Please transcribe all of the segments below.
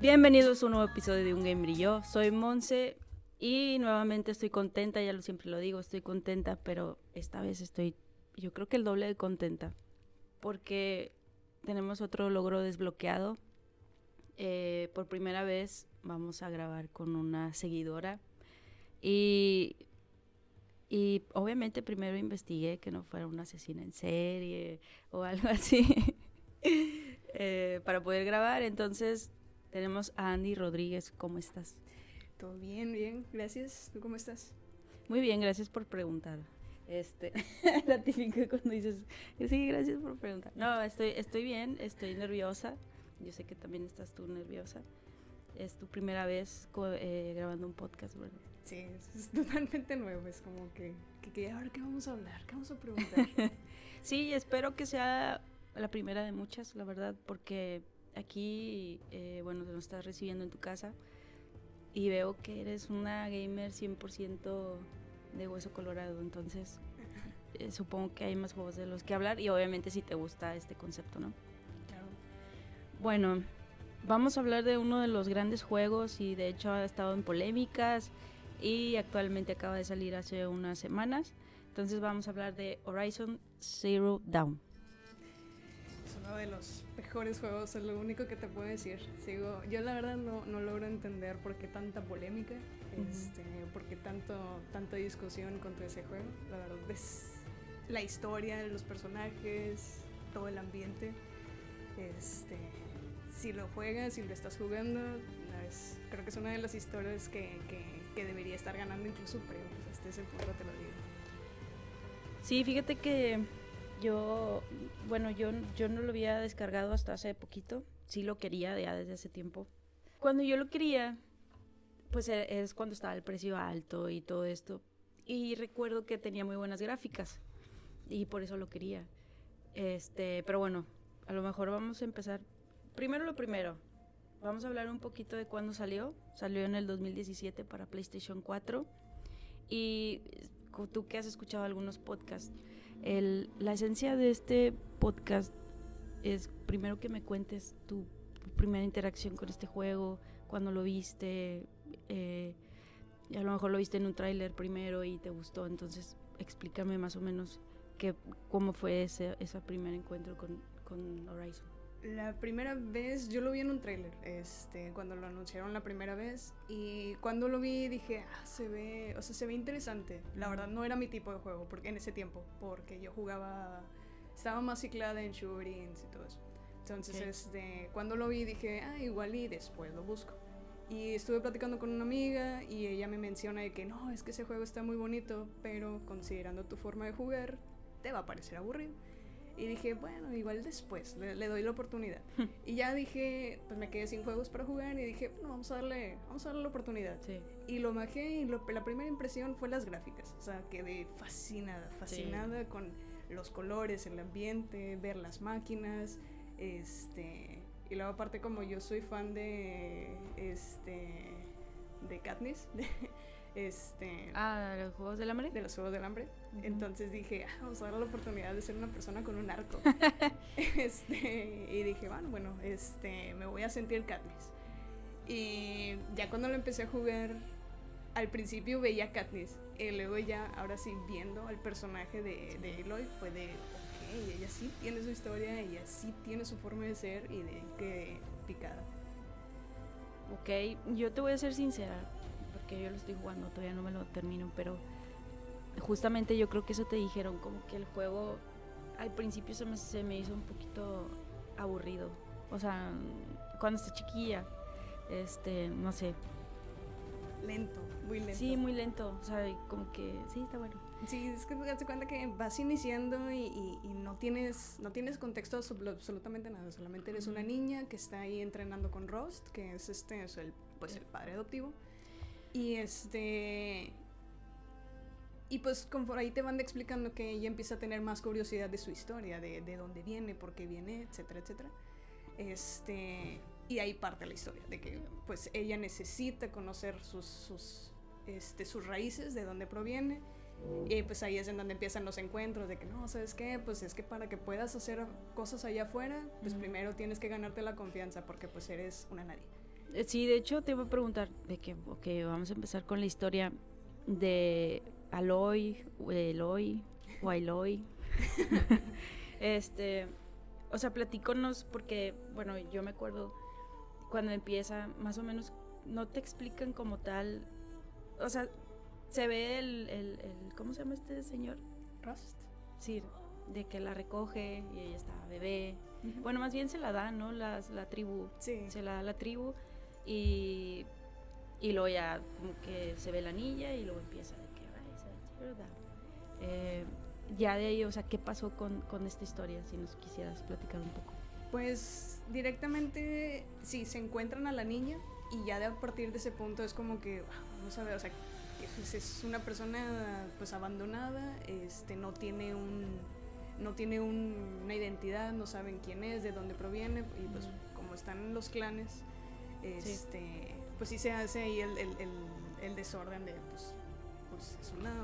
Bienvenidos a un nuevo episodio de Un Game Yo. Soy Monse y nuevamente estoy contenta, ya lo siempre lo digo, estoy contenta, pero esta vez estoy, yo creo que el doble de contenta, porque tenemos otro logro desbloqueado. Eh, por primera vez vamos a grabar con una seguidora y, y obviamente primero investigué que no fuera una asesina en serie o algo así eh, para poder grabar. Entonces tenemos a Andy Rodríguez. ¿Cómo estás? Todo bien, bien, gracias. ¿Tú cómo estás? Muy bien, gracias por preguntar. Este, la típica cuando dices, sí, gracias por preguntar. No, estoy, estoy bien, estoy nerviosa. Yo sé que también estás tú nerviosa. Es tu primera vez eh, grabando un podcast, ¿verdad? Sí, es, totalmente nuevo. Es como que, que, que, ahora qué vamos a hablar, qué vamos a preguntar. sí, espero que sea la primera de muchas, la verdad, porque aquí, eh, bueno, nos estás recibiendo en tu casa y veo que eres una gamer 100% de hueso colorado, entonces eh, supongo que hay más juegos de los que hablar y obviamente si te gusta este concepto, ¿no? Claro. Bueno, vamos a hablar de uno de los grandes juegos y de hecho ha estado en polémicas y actualmente acaba de salir hace unas semanas. Entonces vamos a hablar de Horizon Zero Dawn de los mejores juegos, es lo único que te puedo decir. Sigo, yo la verdad no, no logro entender por qué tanta polémica, este, por qué tanto, tanta discusión contra ese juego. La verdad es la historia, los personajes, todo el ambiente. Este, si lo juegas, si lo estás jugando, es, creo que es una de las historias que, que, que debería estar ganando incluso premios. Este es el punto, te lo digo. Sí, fíjate que yo, bueno, yo, yo no lo había descargado hasta hace poquito. Sí lo quería ya desde hace tiempo. Cuando yo lo quería, pues e, es cuando estaba el precio alto y todo esto. Y recuerdo que tenía muy buenas gráficas. Y por eso lo quería. Este, pero bueno, a lo mejor vamos a empezar. Primero lo primero. Vamos a hablar un poquito de cuándo salió. Salió en el 2017 para PlayStation 4. Y tú que has escuchado algunos podcasts, el, la esencia de este podcast es primero que me cuentes tu primera interacción con este juego, cuando lo viste, eh, a lo mejor lo viste en un tráiler primero y te gustó, entonces explícame más o menos que, cómo fue ese, ese primer encuentro con, con Horizon. La primera vez yo lo vi en un tráiler, este, cuando lo anunciaron la primera vez y cuando lo vi dije, ah, se ve, o sea, se ve interesante. La verdad no era mi tipo de juego, porque en ese tiempo, porque yo jugaba, estaba más ciclada en shootings y todo eso. Entonces, este, cuando lo vi dije, ah, igual y después lo busco. Y estuve platicando con una amiga y ella me menciona de que no, es que ese juego está muy bonito, pero considerando tu forma de jugar, te va a parecer aburrido. Y dije, bueno, igual después, le, doy la oportunidad. y ya dije, pues me quedé sin juegos para jugar y dije, bueno, vamos a darle, vamos a darle la oportunidad. Y lo majé y la primera impresión fue las gráficas. O sea, quedé fascinada, fascinada con los colores, el ambiente, ver las máquinas, este... Y luego aparte como yo soy fan de, este, de Katniss, Este, ah, ¿de los Juegos del Hambre? De los Juegos del Hambre. Entonces dije, ah, vamos a dar la oportunidad de ser una persona con un arco. este, y dije, bueno, bueno, este, me voy a sentir Katniss. Y ya cuando lo empecé a jugar, al principio veía Katniss. Y luego ya, ahora sí, viendo al personaje de, de Aloy, fue de, ok, ella sí tiene su historia, ella sí tiene su forma de ser y de que picada. Ok, yo te voy a ser sincera que yo lo estoy jugando, todavía no me lo termino, pero justamente yo creo que eso te dijeron, como que el juego al principio se me, se me hizo un poquito aburrido. O sea, cuando está chiquilla, este, no sé. Lento, muy lento. Sí, muy lento. O sea, como que sí, está bueno. Sí, es que te das cuenta que vas iniciando y, y, no, tienes, no tienes contexto absolutamente nada. Solamente eres una niña que está ahí entrenando con Rost, que es este, es el, pues el padre adoptivo. Y este. Y pues por ahí te van explicando que ella empieza a tener más curiosidad de su historia, de, de dónde viene, por qué viene, etcétera, etcétera. Este, y ahí parte la historia, de que pues ella necesita conocer sus, sus, este, sus raíces, de dónde proviene. Y pues ahí es en donde empiezan los encuentros de que no, ¿sabes qué? Pues es que para que puedas hacer cosas allá afuera, pues primero tienes que ganarte la confianza porque pues eres una nadie. Eh, sí, de hecho te iba a preguntar de que, ok, vamos a empezar con la historia de Aloy, Eloy, o Aloy. este, o sea, platíconos porque, bueno, yo me acuerdo cuando empieza, más o menos, no te explican como tal, o sea, se ve el, el, ¿cómo se llama este señor? Rust. Sí, de que la recoge y ella está bebé. Bueno, más bien se la da, ¿no? Las, la tribu. Sí. Se la da la tribu y, y luego ya como que se ve la niña y luego empieza ¿verdad? Eh, ya de ahí, o sea, ¿qué pasó con, con esta historia? Si nos quisieras platicar un poco. Pues directamente, sí, se encuentran a la niña y ya de a partir de ese punto es como que, vamos a ver, o sea, pues, es una persona pues abandonada, este, no tiene un no tiene una identidad, no saben quién es, de dónde proviene y pues como están los clanes, este, pues sí se hace ahí el, el, el, desorden de pues, pues, es una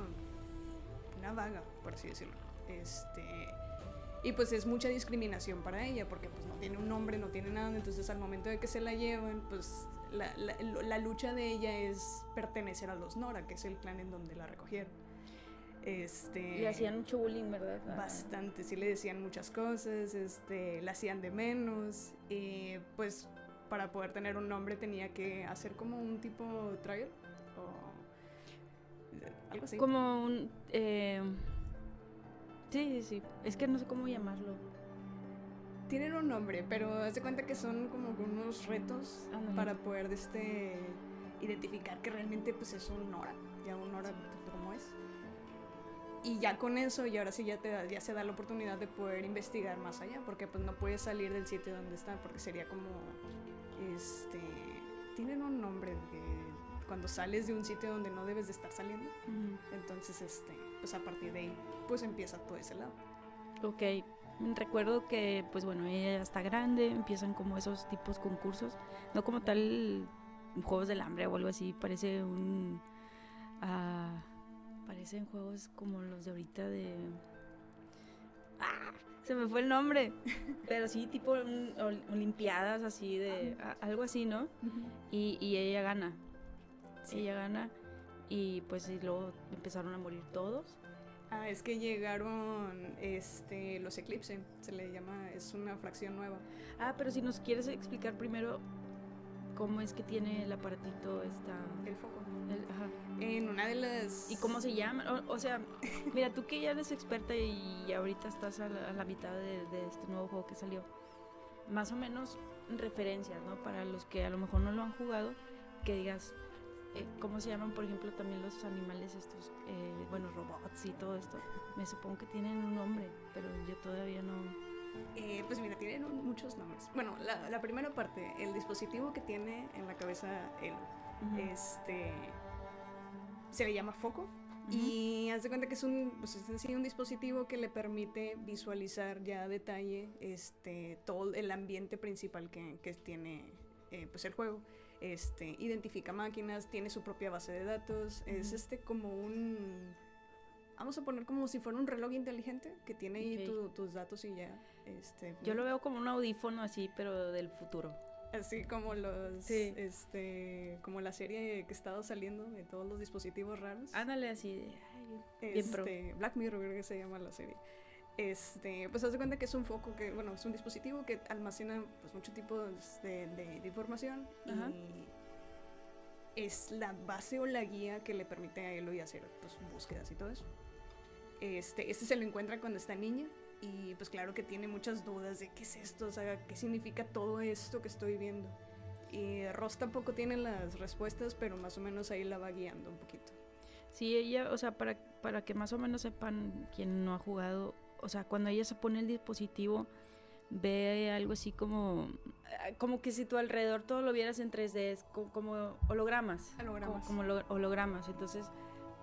una vaga, por así decirlo. Este, y pues es mucha discriminación para ella porque pues no tiene un nombre, no tiene nada, entonces al momento de que se la llevan, pues la, la, lucha de ella es pertenecer a los Nora, que es el clan en donde la recogieron. Este, le hacían mucho bullying, ¿verdad? Ah. Bastante, sí le decían muchas cosas, este, la hacían de menos, y pues para poder tener un nombre tenía que hacer como un tipo trial algo así. Como un... Eh, sí, sí, sí, es que no sé cómo llamarlo tienen un nombre, pero haz de cuenta que son como unos retos para poder este, identificar que realmente pues es un hora, ya un hora como es. Y ya con eso, y ahora sí ya, te da, ya se da la oportunidad de poder investigar más allá, porque pues no puedes salir del sitio donde están, porque sería como, este, tienen un nombre cuando sales de un sitio donde no debes de estar saliendo. Entonces, este, pues a partir de ahí, pues empieza todo ese lado. Ok, Recuerdo que, pues bueno, ella ya está grande, empiezan como esos tipos concursos, no como tal juegos del hambre o algo así, parece un... Uh, parecen juegos como los de ahorita de... ¡Ah! Se me fue el nombre, pero sí, tipo olimpiadas así de... algo así, ¿no? y, y, ella gana. Ella gana y pues y luego empezaron a morir todos Ah, es que llegaron este, los Eclipse, se le llama, es una fracción nueva. Ah, pero si nos quieres explicar primero cómo es que tiene el aparatito esta... El foco. ajá. En una de las... ¿Y cómo se llama? O, sea, mira, tú que ya eres experta y ahorita estás a la, mitad de, de, este nuevo juego que salió, más o menos referencias, ¿no? Para los que a lo mejor no lo han jugado, que digas, eh, ¿cómo se llaman, por ejemplo, también los animales estos, eh, bueno, robots y todo esto? Me supongo que tienen un nombre, pero yo todavía no... Eh, pues mira, tienen muchos nombres. Bueno, la, primera parte, el dispositivo que tiene en la cabeza él, este, se le llama foco. Y haz de cuenta que es un, pues es un dispositivo que le permite visualizar ya a detalle este, todo el ambiente principal que, que tiene pues el juego este, identifica máquinas, tiene su propia base de datos, es este como un... Vamos a poner como si fuera un reloj inteligente que tiene ahí tus datos y ya. Este, Yo lo veo como un audífono así, pero del futuro. Así como los, este, como la serie que estaba saliendo de todos los dispositivos raros. Ándale así, este, Black Mirror creo que se llama la serie este, pues haz de cuenta que es un foco que, bueno, es un dispositivo que almacena pues muchos tipos de, de, información y es la base o la guía que le permite a él hacer pues, búsquedas y todo eso. Este, este se lo encuentra cuando está niña y pues claro que tiene muchas dudas de qué es esto, o sea, qué significa todo esto que estoy viendo. Y Ross tampoco tiene las respuestas, pero más o menos ahí la va guiando un poquito. Sí, ella, o sea, para, para que más o menos sepan quien no ha jugado, o sea, cuando ella se pone el dispositivo, ve algo así como, como que si tu alrededor todo lo vieras en 3D, como, hologramas. Hologramas. Como, hologramas. Entonces,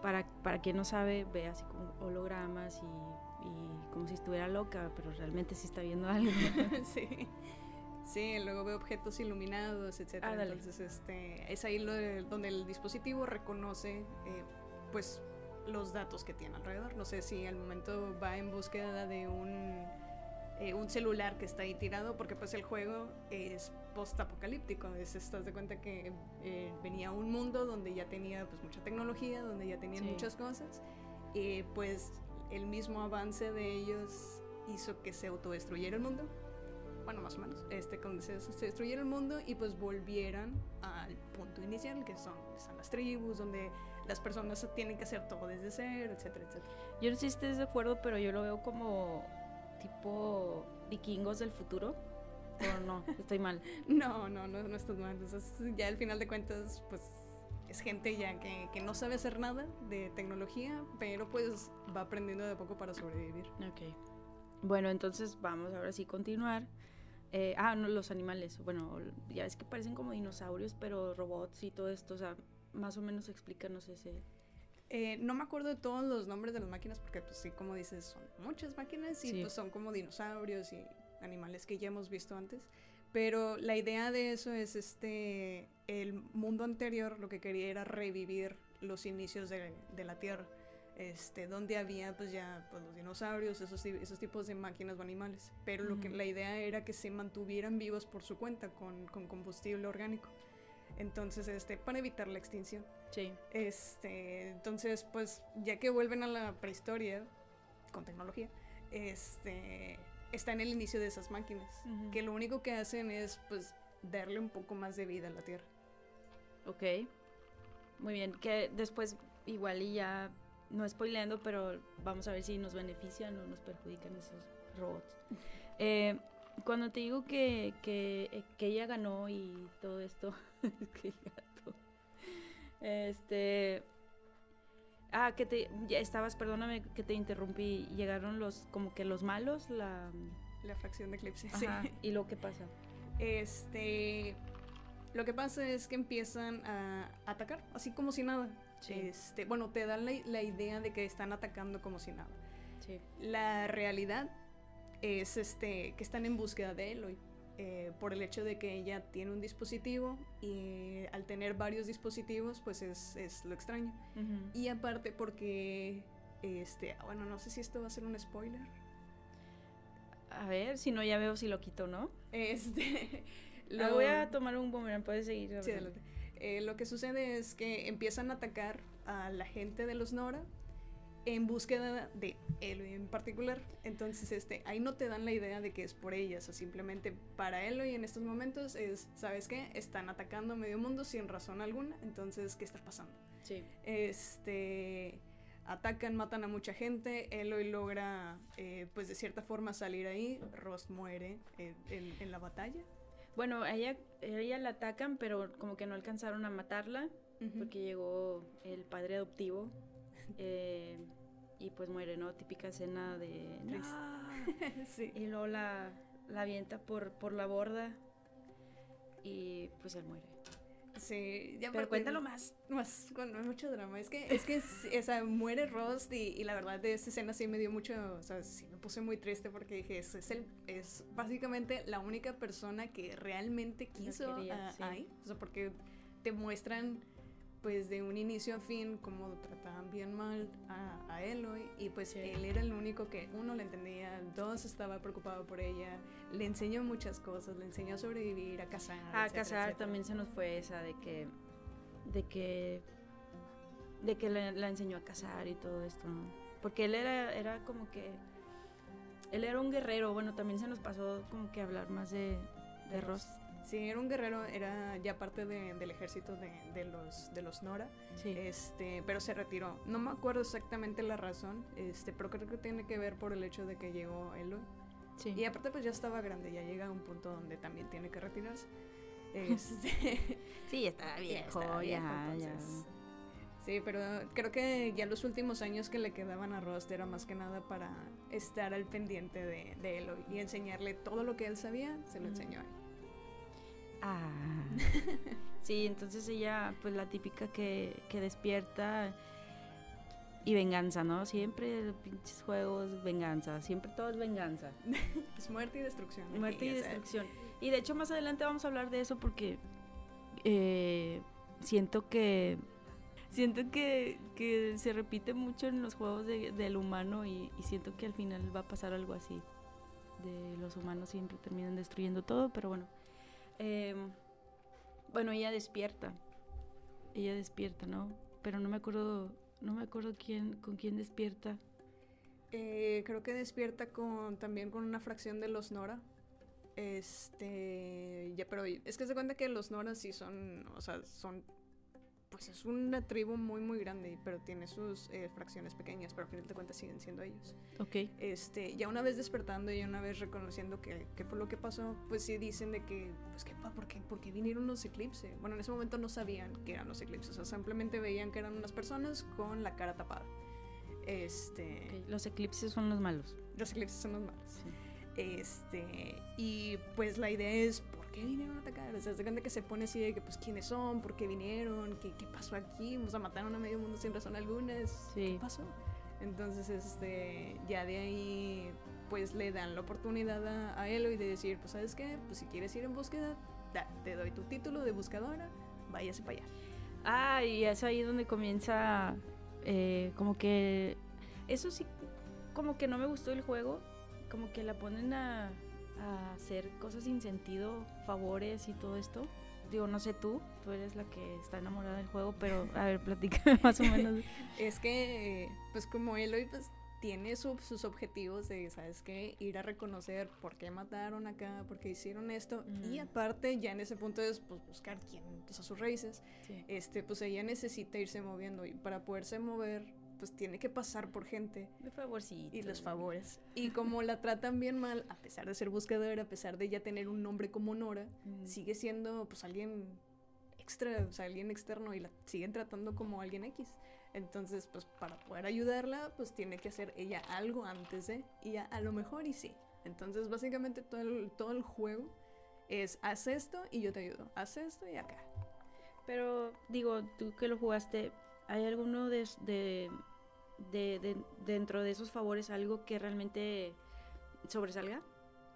para, para quien no sabe, ve así como hologramas y, como si estuviera loca, pero realmente sí está viendo algo. sí. Sí, luego ve objetos iluminados, etc. Ah. Entonces, este, es ahí lo de- donde el dispositivo reconoce, eh, pues, los datos que tiene alrededor. No sé si al momento va en búsqueda de un, eh, un celular que está ahí tirado, porque pues el juego es post-apocalíptico. Es, estás de cuenta que eh, venía un mundo donde ya tenía pues mucha tecnología, donde ya tenían Sí. muchas cosas, y pues el mismo avance de ellos hizo que se autodestruyera el mundo bueno, más o menos, este, cuando se, se destruyera el mundo y pues volvieran al punto inicial, que son, están las tribus, donde las personas tienen que hacer todo desde cero, etcétera, etcétera. Yo no sé si estés de acuerdo, pero yo lo veo como tipo vikingos del futuro. O no, estoy mal. No, no, no, no estás mal. Entonces, ya al final de cuentas, pues es gente ya que, que no sabe hacer nada de tecnología, pero pues va aprendiendo de poco para sobrevivir. Ok. Bueno, entonces vamos ahora sí continuar. Eh, ah, no, los animales. Bueno, ya es que parecen como dinosaurios, pero robots y todo esto. O sea, más o menos explícanos ese. Eh, no me acuerdo de todos los nombres de las máquinas porque pues sí, como dices, son muchas máquinas y Sí. pues son como dinosaurios y animales que ya hemos visto antes. Pero la idea de eso es este, el mundo anterior lo que quería era revivir los inicios de, de la Tierra, este, donde había pues ya pues, los dinosaurios, esos, esos tipos de máquinas o animales. Pero lo que, la idea era que se mantuvieran vivos por su cuenta con, con combustible orgánico. Entonces, este, para evitar la extinción. Sí. Este, entonces, pues, ya que vuelven a la prehistoria con tecnología, este, está en el inicio de esas máquinas, Ujú. que lo único que hacen es, pues, darle un poco más de vida a la Tierra. Ok. Muy bien. Que después, igual y ya, no spoileando, pero vamos a ver si nos benefician o nos perjudican esos robots. Eh, cuando te digo que, que, que ella ganó y todo esto, es que gato. Este. Ah, que te. Ya estabas, perdóname que te interrumpí. Llegaron los, como que los malos, la. La fracción de eclipse. Ajá, Sí. ¿Y lo que pasa? Este, lo que pasa es que empiezan a atacar, así como si nada. Sí. Este, bueno, te dan la, la idea de que están atacando como si nada. Sí. La realidad es este, que están en búsqueda de Eloy. eh, por el hecho de que ella tiene un dispositivo y al tener varios dispositivos, pues es, es lo extraño. Y aparte porque, este, bueno, no sé si esto va a ser un spoiler. A ver, si no, ya veo si lo quito, ¿no? Este, Lo voy a tomar un boomerang, puedes seguir. Sí. Eh, lo que sucede es que empiezan a atacar a la gente de los Nora en búsqueda de Eloy en particular. Entonces, este, ahí no te dan la idea de que es por ellas, o simplemente para Eloy en estos momentos es, ¿sabes qué? Están atacando a medio mundo sin razón alguna, entonces, ¿qué está pasando? Sí. Este, atacan, matan a mucha gente, Eloy logra, eh, pues de cierta forma salir ahí, Rost muere eh, en, en la batalla. Bueno, a ella, ella la atacan, pero como que no alcanzaron a matarla porque llegó el padre adoptivo eh, y pues muere, ¿no? Típica escena de... "No". sí. Y luego la, la avienta por, por la borda y pues él muere. Sí, ya Pero cuéntalo más. Más, con mucho drama. Es que, es que, o sea, muere Rost y, y la verdad de esa escena sí me dio mucho, o sea, sí puse muy triste porque dije, es, es, el, es básicamente la única persona que realmente quiso quería, a- sí. O sea, porque te muestran, pues, de un inicio a fin cómo trataban bien mal a, a Eloy y pues Sí. él era el único que, uno, le entendía, dos, estaba preocupado por ella, le enseñó muchas cosas, le enseñó a sobrevivir, a cazar. A etcétera, casar etcétera. también se nos fue esa de que... De que... De que la, la enseñó a cazar y todo esto, ¿no? Porque él era, era como que... Él era un guerrero, bueno, también se nos pasó como que hablar más de, de Ross. Sí, era un guerrero, era ya parte de- del ejército de, de los, de los Nora, Sí. este, pero se retiró. No me acuerdo exactamente la razón, este, pero creo que tiene que ver por el hecho de que llegó Eloy. sí. Y aparte pues ya estaba grande, ya llega a un punto donde también tiene que retirarse. Este, Sí, estaba viejo, estaba viejo, ya, ya. Sí, pero creo que ya los últimos años que le quedaban a Rost era más que nada para estar al pendiente de, de Eloy y enseñarle todo lo que él sabía, se lo enseñó a él. Ah. Sí, entonces ella, pues la típica que, que despierta y venganza, ¿no? Siempre pinches juegos, venganza. Siempre todo es venganza. es muerte y destrucción. Muerte y destrucción. Y de hecho más adelante vamos a hablar de eso porque eh, siento que siento que, que, se repite mucho en los juegos de, del humano y, siento que al final va a pasar algo así. De los humanos siempre terminan destruyendo todo, pero bueno. Em, bueno, ella despierta. Ella despierta, ¿no? Pero no me acuerdo no me acuerdo quién, con quién despierta. Eh, creo que despierta con también con una fracción de los Nora. Este, ya, pero es que se cuenta que los Nora sí son, o sea, son pues es una tribu muy, muy grande, pero tiene sus eh, fracciones pequeñas, pero al final de cuentas siguen siendo ellos. Ok. Este, ya una vez despertando y una vez reconociendo que, que fue lo que pasó, pues sí dicen de que, pues, ¿qué, ¿por, qué, ¿por qué vinieron los eclipses? Bueno, en ese momento no sabían que eran los eclipses, o sea, simplemente veían que eran unas personas con la cara tapada. Este... Los eclipses son los malos. Los eclipses son los malos. Sí. Este, y pues la idea es, qué vinieron a atacar? O sea, se cuenta que se pone así de que, pues, ¿quiénes son? ¿Por qué vinieron? ¿Qué, qué pasó aquí? O sea, mataron a medio mundo sin razón alguna. ¿Qué pasó? Entonces, este, ya de ahí, pues, le dan la oportunidad a, a Eloy de decir, pues, ¿sabes qué? Pues, si quieres ir en búsqueda, te doy tu título de buscadora, váyase para allá. Ah, y es ahí donde comienza, eh, como que, eso sí, como que no me gustó el juego, como que la ponen a a hacer cosas sin sentido, favores y todo esto. Digo, no sé tú, tú eres la que está enamorada del juego, pero a ver, platícame más o menos. es que, pues como Eloy, pues tiene sus objetivos de, ¿sabes qué? Ir a reconocer por qué mataron acá, por qué hicieron esto. Y aparte, ya en ese punto es pues, buscar quién, pues a sus raíces. Este, pues ella necesita irse moviendo y para poderse mover pues tiene que pasar por gente. De favorcito. Y los favores. Y como la tratan bien mal, a pesar de ser buscadora, a pesar de ya tener un nombre como Nora, sigue siendo pues alguien extra, o sea, alguien externo y la siguen tratando como alguien X. Entonces, pues para poder ayudarla, pues tiene que hacer ella algo antes de, y a lo mejor y sí. Entonces, básicamente todo el, todo el juego es haz esto y yo te ayudo, haz esto y acá. Pero digo, tú que lo jugaste, ¿hay alguno de, de, dentro de esos favores algo que realmente sobresalga?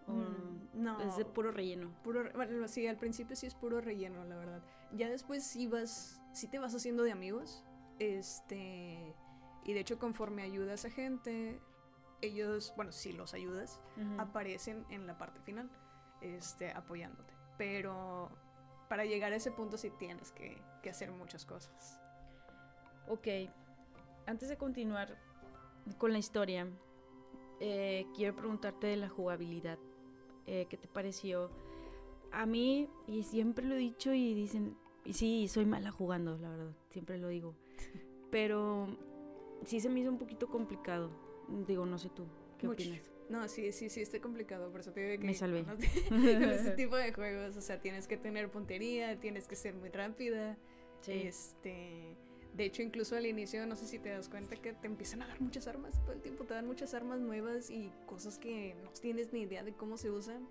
¿O mm, no. Es de puro relleno. Puro, bueno, sí, al principio sí es puro relleno, la verdad. Ya después sí vas, sí te vas haciendo de amigos. Este. Y de hecho, conforme ayudas a gente, ellos, bueno, si los ayudas, aparecen en la parte final, este, apoyándote. Pero para llegar a ese punto sí tienes que, que hacer muchas cosas. Ok, antes de continuar con la historia, eh, quiero preguntarte de la jugabilidad. Eh, ¿Qué te pareció? A mí, y siempre lo he dicho y dicen, y sí, soy mala jugando, la verdad, siempre lo digo. Pero sí se me hizo un poquito complicado. Digo, no sé tú, ¿qué opinas? No, sí, sí, sí, está complicado, por eso te digo que... Me salvé. con este tipo de juegos, o sea, tienes que tener puntería, tienes que ser muy rápida. Sí. Este de hecho, incluso al inicio, no sé si te das cuenta que te empiezan a dar muchas armas. Todo el tiempo te dan muchas armas nuevas y cosas que no tienes ni idea de cómo se usan.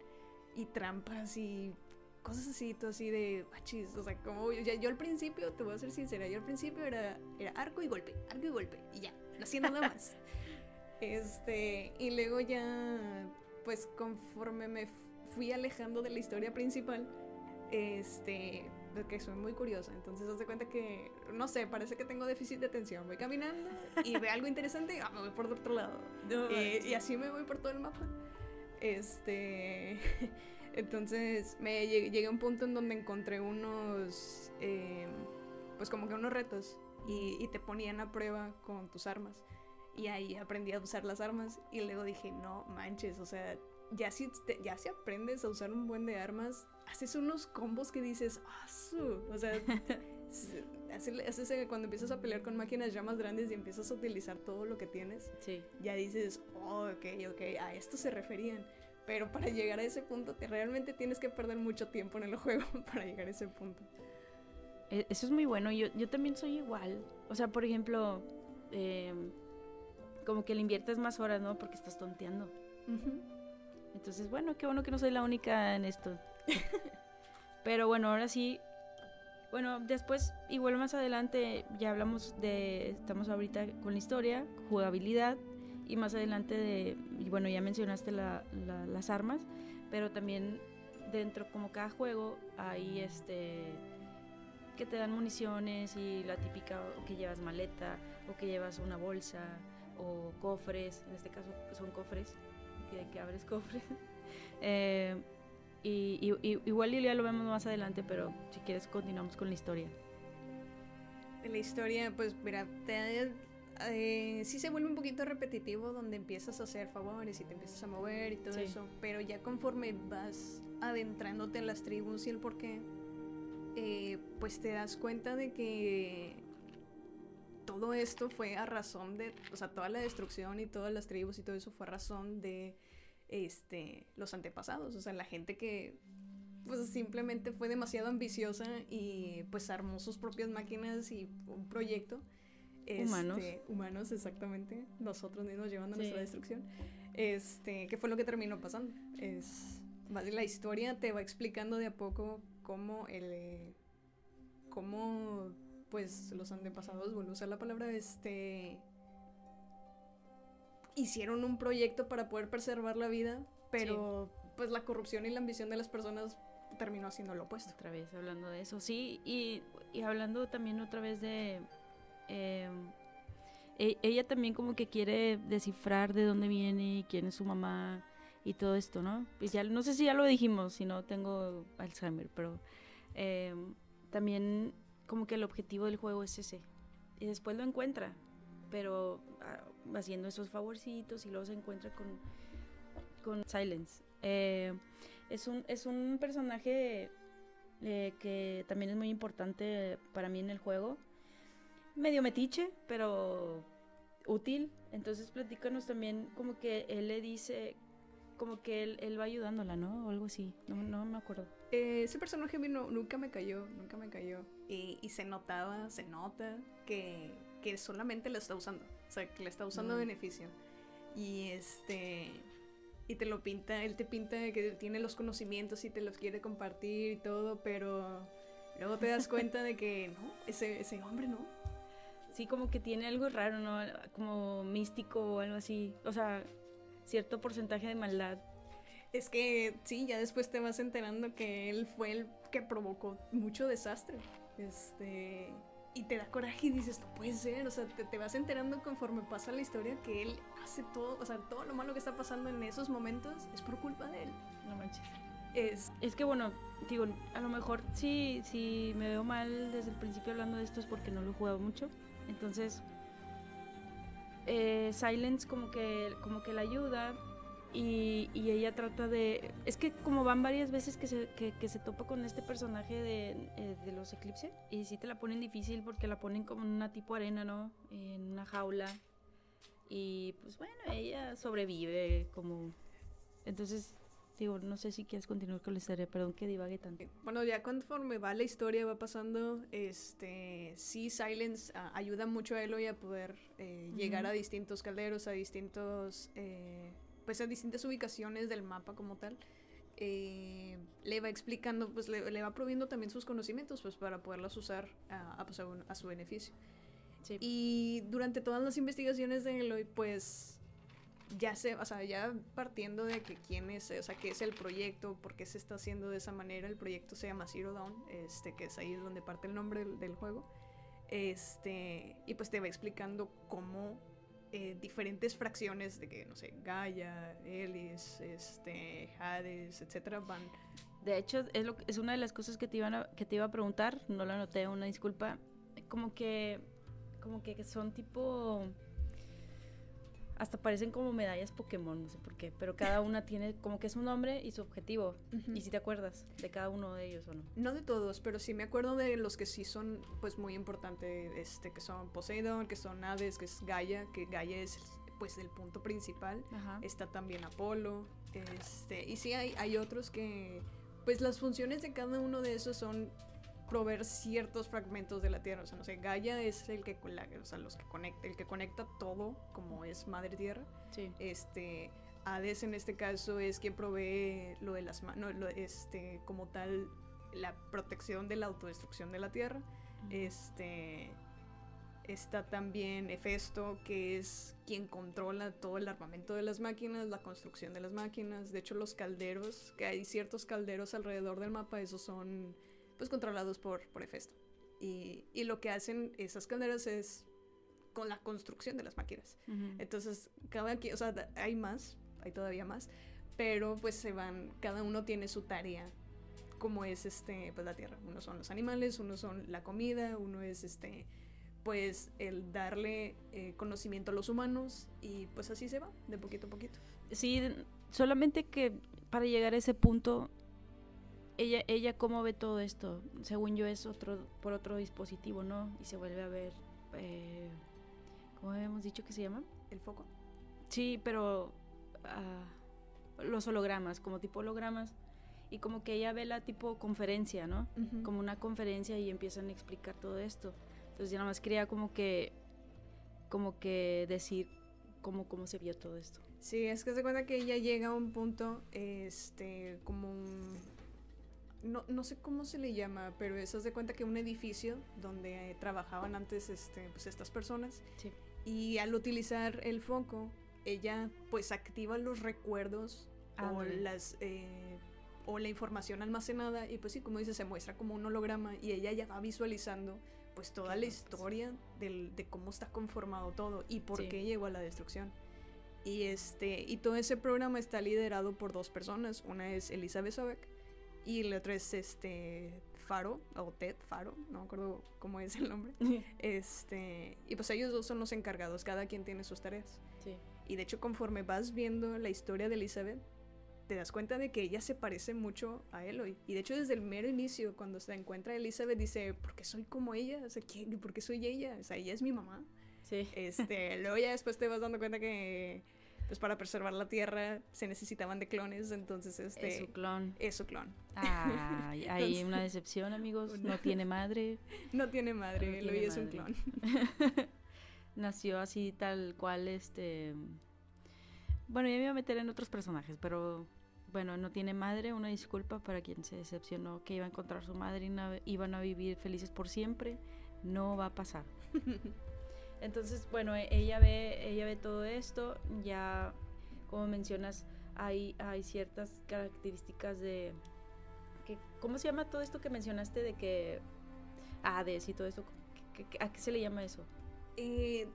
Y trampas y cosas así, así de bachis. O sea, como yo, yo al principio, te voy a ser sincera, yo al principio era, era arco y golpe, arco y golpe. Y ya, no hacía nada más. este, y luego ya, pues conforme me fui alejando de la historia principal, este que soy muy curiosa. Entonces, haz de cuenta que, no sé, parece que tengo déficit de atención. Voy caminando y veo algo interesante y ah, me voy por otro lado. Eh, y así me voy por todo el mapa. Este. Entonces, me llegué a un punto en donde encontré unos. Em, pues como que unos retos. Y, y te ponían a prueba con tus armas. Y ahí aprendí a usar las armas. Y luego dije, no manches, o sea, ya si, ya si aprendes a usar un buen de armas, haces unos combos que dices, ah, o sea, haces, cuando empiezas a pelear con máquinas ya más grandes y empiezas a utilizar todo lo que tienes, sí. ya dices, oh, ok, ok, a esto se referían. Pero para llegar a ese punto, te, realmente tienes que perder mucho tiempo en el juego para llegar a ese punto. E, eso es muy bueno, yo, yo también soy igual. O sea, por ejemplo, em, como que le inviertes más horas, ¿no? Porque estás tonteando. Entonces, bueno, qué bueno que no soy la única en esto. Pero bueno, ahora sí, Bueno, después, igual más adelante, ya hablamos de, estamos ahorita con la historia, jugabilidad, y más adelante de, bueno, ya mencionaste las armas, pero también dentro, como cada juego, hay este que te dan municiones y la típica que llevas maleta o que llevas una bolsa o cofres, en este caso son cofres, que, que abres cofres. eh, y, igual ya lo vemos más adelante, pero si quieres continuamos con la historia. La historia, pues mira, te, eh, sí se vuelve un poquito repetitivo donde empiezas a hacer favores y te empiezas a mover y todo eso, pero ya conforme vas adentrándote en las tribus y el porqué, eh, pues te das cuenta de que todo esto fue a razón de, o sea, toda la destrucción y todas las tribus y todo eso fue a razón de este, los antepasados, o sea, la gente que pues simplemente fue demasiado ambiciosa y pues armó sus propias máquinas y un proyecto. humanos. Este, humanos, exactamente. Nosotros mismos llevando a nuestra destrucción. Este, ¿qué fue lo que terminó pasando? Es, la historia te va explicando de a poco cómo el, cómo pues los antepasados, vuelvo a usar la palabra, este, hicieron un proyecto para poder preservar la vida, pero pues la corrupción y la ambición de las personas terminó haciendo lo opuesto. Otra vez hablando de eso, sí, y, y hablando también otra vez de... Em, e, ella también como que quiere descifrar de dónde viene, quién es su mamá y todo esto, ¿no? Pues ya, no sé si ya lo dijimos, si no tengo Alzheimer, pero em, también como que el objetivo del juego es ese. Y después lo encuentra, pero ah, haciendo esos favorcitos y luego se encuentra con, con Silence. Eh, es, un, es un personaje eh, que también es muy importante para mí en el juego. Medio metiche, pero útil. Entonces platícanos también como que él le dice, como que él, él va ayudándola, ¿no? O algo así, no, no me acuerdo. Eh, ese personaje vino, nunca me cayó, nunca me cayó. Y, y se notaba, se nota que, que solamente la está usando sea, que le está usando beneficio. Y este. Y te lo pinta, él te pinta que tiene los conocimientos y te los quiere compartir y todo, pero luego te das cuenta de que no, ese, ese hombre no. Sí, como que tiene algo raro, ¿no? Como místico o algo así. O sea, cierto porcentaje de maldad. Es que sí, ya después te vas enterando que él fue el que provocó mucho desastre. Este y te da coraje y dices, no puede ser, o sea, te, vas enterando conforme pasa la historia que él hace todo, o sea, todo lo malo que está pasando en esos momentos es por culpa de él. No manches. Es, es que bueno, digo, a lo mejor sí, sí me veo mal desde el principio hablando de esto es porque no lo he jugado mucho. Entonces, eh, Silence como que, como que la ayuda y, ella trata de... Es que como van varias veces que se, que, se topa con este personaje de, eh, de, los eclipses y sí te la ponen difícil porque la ponen como en una tipo arena, ¿no? En una jaula. Y pues bueno, ella sobrevive como... Entonces, digo, no sé si quieres continuar con la historia, perdón que divague tanto. Bueno, ya conforme va la historia, va pasando, este, sí, Silence ah, ayuda mucho a Eloy a poder eh, llegar a distintos calderos, a distintos... Eh, pues a distintas ubicaciones del mapa como tal, eh, le va explicando, pues le, va proviendo también sus conocimientos, pues para poderlos usar a, pues, a, su beneficio. Y durante todas las investigaciones de Eloy, pues ya se, o sea, ya partiendo de que quién es, o sea, qué es el proyecto, por qué se está haciendo de esa manera, el proyecto se llama Zero Dawn, este, que es ahí donde parte el nombre del, del juego. Este, y pues te va explicando cómo eh, diferentes fracciones de que, no sé, Gaia, Elis, este, Hades, etcétera, van. De hecho, es, lo, es una de las cosas que te, iban que te iba a preguntar, no la anoté, una disculpa. Como que, como que son tipo hasta parecen como medallas Pokémon, no sé por qué, pero cada una tiene como que es un nombre y su objetivo. Y si te acuerdas de cada uno de ellos o no. No de todos, pero sí me acuerdo de los que sí son pues muy importantes, este que son Poseidon, que son Hades, que es Gaia, que Gaia es pues el punto principal. Está también Apolo, este, y sí hay hay otros que pues las funciones de cada uno de esos son proveer ciertos fragmentos de la Tierra. O sea, no sé, Gaia es el que, o sea, los que conecta, el que conecta todo, como es Madre Tierra. Sí. Este, Hades en este caso es quien provee lo de las manos, este, como tal, la protección de la autodestrucción de la Tierra. Este está también Hefesto, que es quien controla todo el armamento de las máquinas, la construcción de las máquinas. De hecho, los calderos, que hay ciertos calderos alrededor del mapa, esos son pues controlados por, por Hefesto. Y, y lo que hacen esas calderas es con la construcción de las máquinas. Entonces, cada quien, o sea, hay más, hay todavía más, pero pues se van, cada uno tiene su tarea, como es este, pues la tierra. Uno son los animales, uno son la comida, uno es este, pues el darle eh, conocimiento a los humanos y pues así se va, de poquito a poquito. Sí, solamente que para llegar a ese punto, ella, ella cómo ve todo esto, según yo es otro, por otro dispositivo, ¿no? Y se vuelve a ver, eh, ¿cómo habíamos dicho que se llama? El foco. Sí, pero ah, los hologramas, como tipo hologramas. Y como que ella ve la tipo conferencia, ¿no? Como una conferencia y empiezan a explicar todo esto. Entonces yo nada más quería como que, como que decir cómo, cómo se vio todo esto. Sí, es que se cuenta que ella llega a un punto, este, como un... No, no sé cómo se le llama, pero eso se cuenta que un edificio donde eh, trabajaban antes este, pues estas personas. Sí. Y al utilizar el foco, ella pues activa los recuerdos o las eh, o la información almacenada y pues sí, como dice, se muestra como un holograma y ella ya va visualizando pues toda la historia del, de cómo está conformado todo y por qué llegó a la destrucción. Y este y todo ese programa está liderado por dos personas, una es Elizabeth Sobek y la otra es este Faro o Ted Faro, no me acuerdo cómo es el nombre. este, y pues ellos dos son los encargados, cada quien tiene sus tareas. Sí. Y de hecho, conforme vas viendo la historia de Elizabeth, te das cuenta de que ella se parece mucho a Eloy. Y de hecho, desde el mero inicio, cuando se encuentra Elizabeth, dice, ¿por qué soy como ella? O sea, ¿por qué soy ella? O sea, ella es mi mamá. Sí. Este, luego ya después te vas dando cuenta que pues para preservar la tierra se necesitaban de clones, entonces este es su clon. Es su clon. Ah, hay una decepción, amigos, no tiene madre. No tiene madre, Eloy es un clon. nació así tal cual, este... Bueno, ya me iba a meter en otros personajes, pero bueno, no tiene madre, una disculpa para quien se decepcionó que iba a encontrar su madre y iban a vivir felices por siempre, no va a pasar. Entonces, bueno, e-, ella ve, ella ve todo esto, ya como mencionas, hay, hay ciertas características de que, ¿cómo se llama todo esto que mencionaste de que Hades y todo esto? ¿A qué se le llama eso? Eh,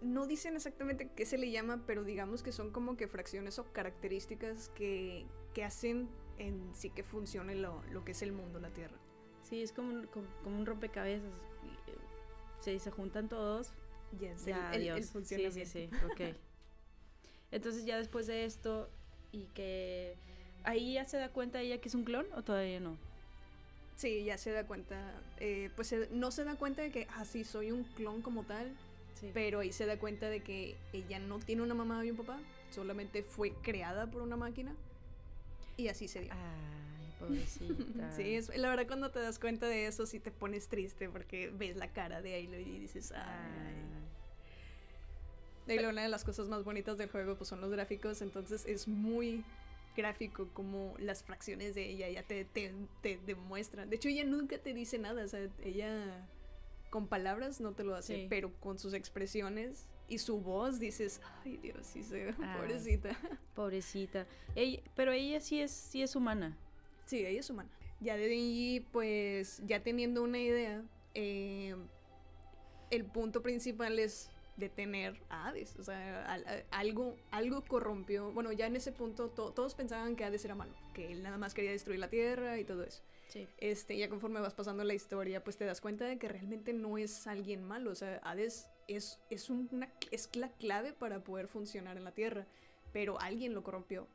no dicen exactamente qué se le llama, pero digamos que son como que fracciones o características que, hacen en sí que funcione lo, que es el mundo, la Tierra. Sí, es como un, como, un rompecabezas. Eh, se, se juntan todos. Yes, ya, el, Sí, sí, sí, ok. Entonces ya después de esto y que... ¿Ahí ya se da cuenta ella que es un clon o todavía no? Sí, ya se da cuenta. Eh, pues no se da cuenta de que, ah, sí, soy un clon como tal. Pero ahí se da cuenta de que ella no tiene una mamá y un papá. Solamente fue creada por una máquina. Y así se dio. Ay, pobrecita. sí, es, la verdad cuando te das cuenta de eso sí te pones triste porque ves la cara de Aloy y dices, ay. Y una de las cosas más bonitas del juego pues son los gráficos, entonces es muy gráfico como las fracciones de ella ya te, te, demuestran. De hecho, ella nunca te dice nada, o sea, ella con palabras no te lo hace, pero con sus expresiones y su voz dices, ay Dios, sí se, pobrecita. Pobrecita. Ella, pero ella sí es, sí es humana. Sí, ella es humana. Ya de ahí, pues, ya teniendo una idea, eh, el punto principal es detener a Hades. O sea, algo, algo corrompió. Bueno, ya en ese punto todos pensaban que Hades era malo, que él nada más quería destruir la tierra y todo eso. Sí. Este, ya conforme vas pasando la historia, pues te das cuenta de que realmente no es alguien malo. O sea, Hades es, es, una, es la clave para poder funcionar en la tierra, pero alguien lo corrompió.